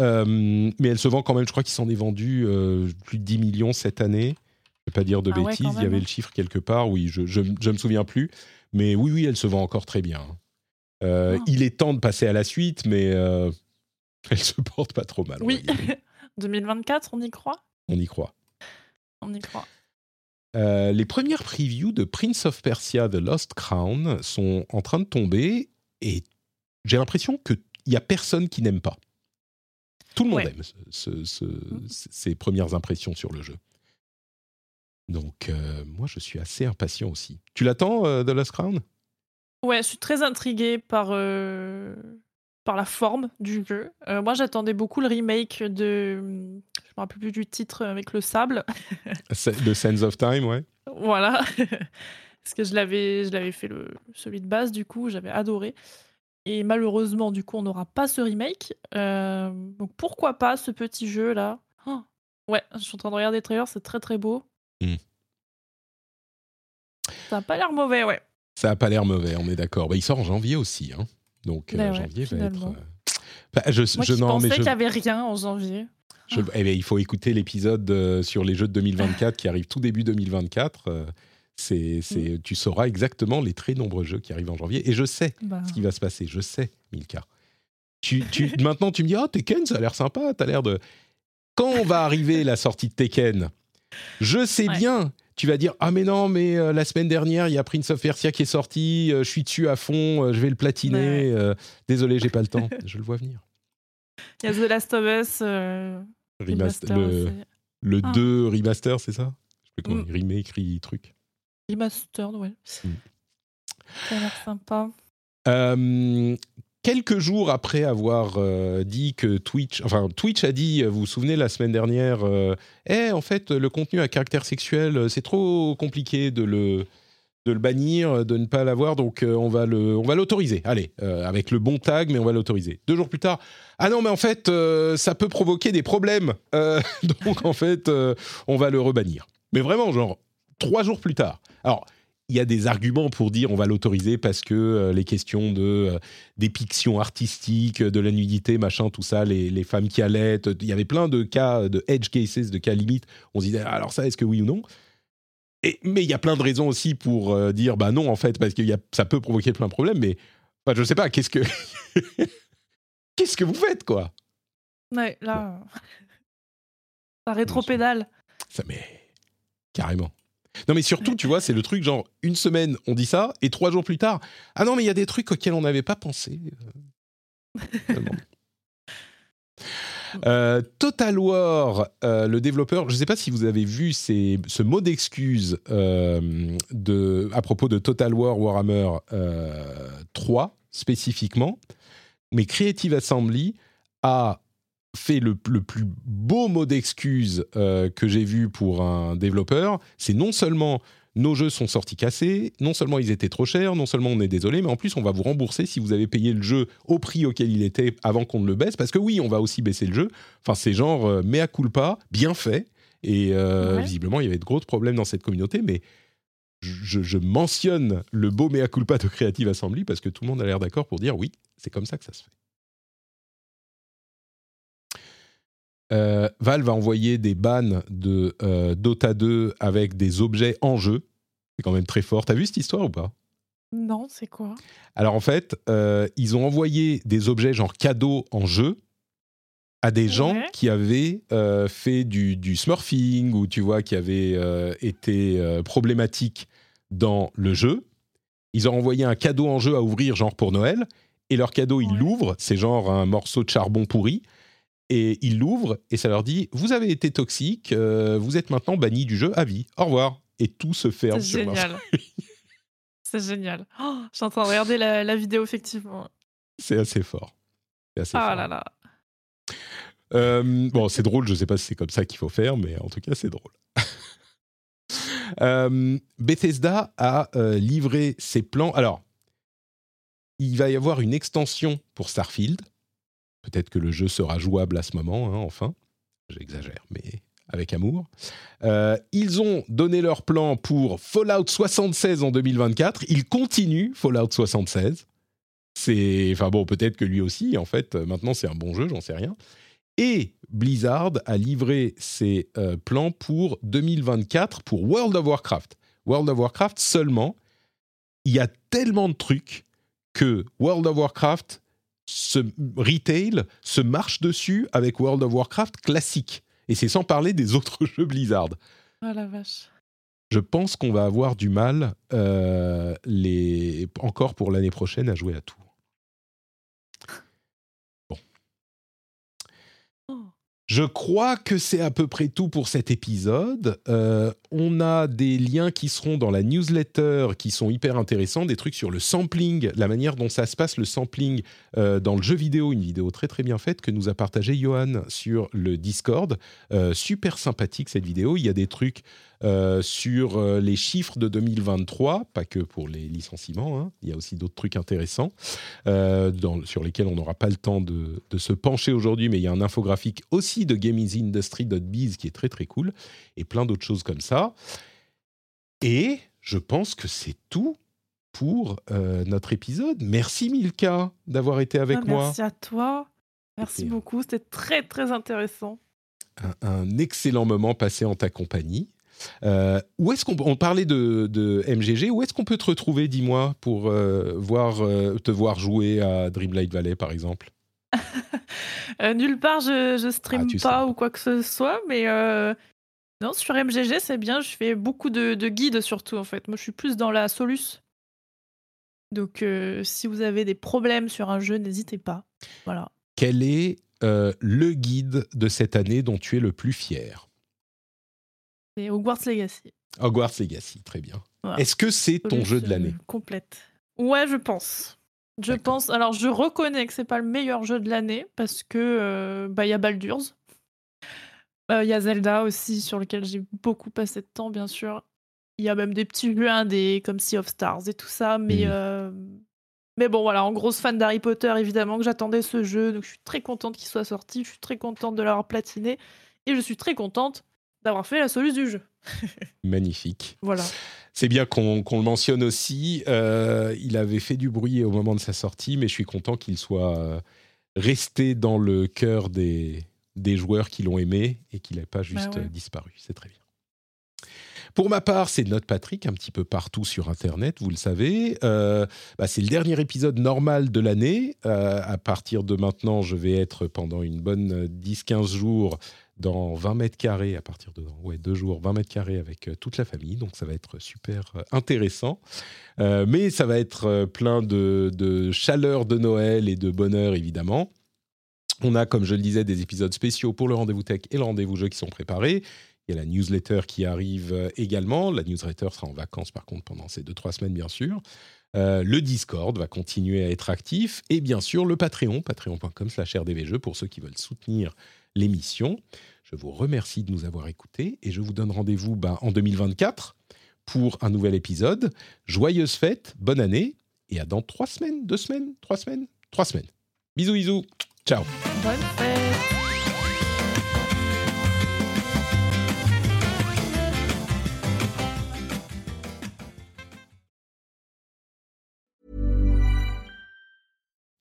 euh, mais elle se vend quand même, je crois qu'il s'en est vendu euh, plus de 10 millions cette année. Je ne vais pas dire de ah bêtises, il y avait le chiffre quelque part, oui, je ne me souviens plus. Mais oui, oui, elle se vend encore très bien. Euh, ah. Il est temps de passer à la suite, mais elle se porte pas trop mal. Oui, 2024, on y croit? On y croit. On y croit. Euh, les premières previews de Prince of Persia The Lost Crown sont en train de tomber et j'ai l'impression qu'il n'y a personne qui n'aime pas. Tout le monde aime mm. ces premières impressions sur le jeu. Donc, euh, moi, je suis assez impatient aussi. Tu l'attends, euh, The Lost Crown? Ouais, je suis très intrigué par, par la forme du jeu. moi, j'attendais beaucoup le remake de me rappelle plus du titre avec le sable. The Sands of Time, ouais. Voilà. Parce que je l'avais, je l'avais fait le, celui de base, du coup, j'avais adoré. Et malheureusement, du coup, on n'aura pas ce remake. Euh, donc pourquoi pas ce petit jeu là oh. Ouais, je suis en train de regarder les trailers, c'est très très beau. Hmm. Ça n'a pas l'air mauvais, ouais. Ça n'a pas l'air mauvais, on est d'accord. Bah, il sort en janvier aussi, hein. Donc euh, ben janvier va être. Euh, bah, je, Moi je, qui pensais qu'il n'y avait rien en janvier. Je, eh ben, il faut écouter l'épisode euh, sur les jeux de 2024 qui arrive tout début 2024. Euh, c'est, c'est, mm. Tu sauras exactement les très nombreux jeux qui arrivent en janvier. Et je sais bah. ce qui va se passer. Je sais, Milka. Tu, tu, maintenant, tu me dis, oh, Tekken, ça a l'air sympa. Tu as l'air de. Quand va arriver la sortie de Tekken? Je sais bien. Tu vas dire, ah mais non, mais euh, la semaine dernière, il y a Prince of Persia qui est sorti. je suis dessus à fond. je vais le platiner. désolé, j'ai pas le temps. je le vois venir. Il y a The Last of Us. Remaster, le, 2 ah. remaster, c'est ça? Je comment mm. remake, truc. Remastered, ouais. Mm. Ça a l'air sympa. Euh, quelques jours après avoir euh, dit que Twitch, enfin Twitch a dit, vous vous souvenez la semaine dernière, euh, eh, en fait le contenu à caractère sexuel, c'est trop compliqué de le de le bannir, de ne pas l'avoir, donc euh, on va le, on va l'autoriser. Allez, euh, avec le bon tag, mais on va l'autoriser. Deux jours plus tard, ah non, mais en fait, euh, ça peut provoquer des problèmes, donc en fait, on va le rebannir. Mais vraiment, genre trois jours plus tard. Alors, il y a des arguments pour dire on va l'autoriser parce que euh, les questions de euh, dépiction artistique, de la nudité, machin, tout ça, les, femmes qui allaitent, il y avait plein de cas, de edge cases, de cas limites. On se disait alors ça, est-ce que oui ou non? Et, Mais il y a plein de raisons aussi pour euh, dire bah non en fait parce que ça peut provoquer plein de problèmes. Mais enfin, je sais pas, qu'est-ce que qu'est-ce que vous faites quoi? Ouais, là, ça rétro-pédale. Ça mais carrément. Non, mais surtout, tu vois, c'est le truc genre une semaine, on dit ça, et trois jours plus tard, ah non, mais il y a des trucs auxquels on n'avait pas pensé. Euh, Total War, euh, le développeur, je ne sais pas si vous avez vu ce mot d'excuse euh, de, à propos de Total War Warhammer 3 spécifiquement, mais Creative Assembly a fait le, plus beau mot d'excuse euh, que j'ai vu pour un développeur, c'est non seulement nos jeux sont sortis cassés, non seulement ils étaient trop chers, non seulement on est désolé, mais en plus on va vous rembourser si vous avez payé le jeu au prix auquel il était avant qu'on ne le baisse, parce que oui, on va aussi baisser le jeu. Enfin, c'est genre euh, mea culpa, bien fait. Et euh, visiblement, il y avait de gros problèmes dans cette communauté, mais je, je, mentionne le beau mea culpa de Creative Assembly parce que tout le monde a l'air d'accord pour dire oui, c'est comme ça que ça se fait. Euh, Valve a envoyé des bans de euh, Dota 2 avec des objets en jeu. C'est quand même très fort. T'as vu cette histoire ou pas? Non, c'est quoi? Alors en fait, euh, ils ont envoyé des objets genre cadeaux en jeu à des gens qui avaient fait du, du, smurfing ou tu vois qui avaient été problématiques dans le jeu. Ils ont envoyé un cadeau en jeu à ouvrir genre pour Noël. Et leur cadeau ils l'ouvrent, c'est genre un morceau de charbon pourri et ils l'ouvrent et ça leur dit vous avez été toxique, euh, vous êtes maintenant banni du jeu à vie. Au revoir. Et tout se ferme sur génial. C'est génial. Oh, je suis en train de regarder la, vidéo effectivement. C'est assez fort. Assez ah là là. Euh, bon, c'est drôle. Je sais pas si c'est comme ça qu'il faut faire, mais en tout cas, c'est drôle. euh, Bethesda a livré ses plans. Alors, il va y avoir une extension pour Starfield Peut-être que le jeu sera jouable à ce moment, hein, enfin. J'exagère, mais avec amour. Euh, ils ont donné leur plan pour Fallout 76 en 2024. Ils continuent Fallout 76. C'est, enfin bon, peut-être que lui aussi, en fait, maintenant c'est un bon jeu, j'en sais rien. Et Blizzard a livré ses euh, plans pour 2024 pour World of Warcraft. World of Warcraft seulement, il y a tellement de trucs que World of Warcraft ce retail se marche dessus avec World of Warcraft classique. Et c'est sans parler des autres jeux Blizzard. Oh la vache. Je pense qu'on va avoir du mal euh, les... encore pour l'année prochaine à jouer à tout. Je crois que c'est à peu près tout pour cet épisode. Euh, on a des liens qui seront dans la newsletter qui sont hyper intéressants, des trucs sur le sampling, la manière dont ça se passe le sampling euh, dans le jeu vidéo, une vidéo très très bien faite que nous a partagé Johan sur le Discord. Euh, super sympathique cette vidéo. Il y a des trucs euh, sur les chiffres de 2023, pas que pour les licenciements, hein. il y a aussi d'autres trucs intéressants sur lesquels on n'aura pas le temps de, de se pencher aujourd'hui, mais il y a un infographique aussi de GamesIndustry.biz qui est très très cool, et plein d'autres choses comme ça. Et je pense que c'est tout pour notre épisode. Merci Milka d'avoir été avec ah, moi. Merci à toi. Merci beaucoup. C'était très très intéressant. un, excellent moment passé en ta compagnie. Euh, où est-ce qu'on on parlait de, MGG Où est-ce qu'on peut te retrouver, dis-moi, pour euh, voir euh, te voir jouer à Dreamlight Valley, par exemple? Nulle part, je, je stream ah, pas ou quoi que ce soit, mais non, sur MGG, c'est bien. Je fais beaucoup de, guides surtout, en fait. Moi, je suis plus dans la solus. Donc, si vous avez des problèmes sur un jeu, n'hésitez pas. Voilà. Quel est le guide de cette année dont tu es le plus fier? C'est Hogwarts Legacy. Hogwarts Legacy, très bien. Est-ce que c'est ton jeu de l'année? Complète. Ouais, je pense. Je pense. Alors, je reconnais que c'est pas le meilleur jeu de l'année parce que euh, bah y a Baldur's, euh, il y a Zelda aussi sur lequel j'ai beaucoup passé de temps, bien sûr. Il y a même des petits jeux indés comme Sea of Stars et tout ça, mais mmh. euh, mais bon voilà, en grosse fan d'Harry Potter évidemment que j'attendais ce jeu, donc je suis très contente qu'il soit sorti, je suis très contente de l'avoir platiné et je suis très contente d'avoir fait la solution du jeu. Magnifique. Voilà. C'est bien qu'on le mentionne aussi. Euh, il avait fait du bruit au moment de sa sortie, mais je suis content qu'il soit euh, resté dans le cœur des, des joueurs qui l'ont aimé et qu'il n'ait pas bah juste disparu. C'est très bien. Pour ma part, c'est Note Patrick, un petit peu partout sur Internet, vous le savez. Euh, bah, c'est le dernier épisode normal de l'année. à partir de maintenant, je vais être pendant une bonne 10-15 jours dans 20 mètres carrés, à partir de ouais, deux jours, 20 mètres carrés avec euh, toute la famille. Donc ça va être super euh, intéressant. Euh, mais ça va être plein de, de, chaleur de Noël et de bonheur, évidemment. On a, comme je le disais, des épisodes spéciaux pour le rendez-vous tech et le rendez-vous jeu qui sont préparés. Il y a la newsletter qui arrive également. La newsletter sera en vacances, par contre, pendant ces deux, trois semaines, bien sûr. le Discord va continuer à être actif. Et bien sûr, le Patreon, patreon.com slash rdvjeux pour ceux qui veulent soutenir l'émission. Je vous remercie de nous avoir écoutés et je vous donne rendez-vous ben, en 2024 pour un nouvel épisode. Joyeuses fêtes, bonne année et à dans trois semaines, deux semaines, trois semaines, trois semaines. Bisous, bisous. Ciao.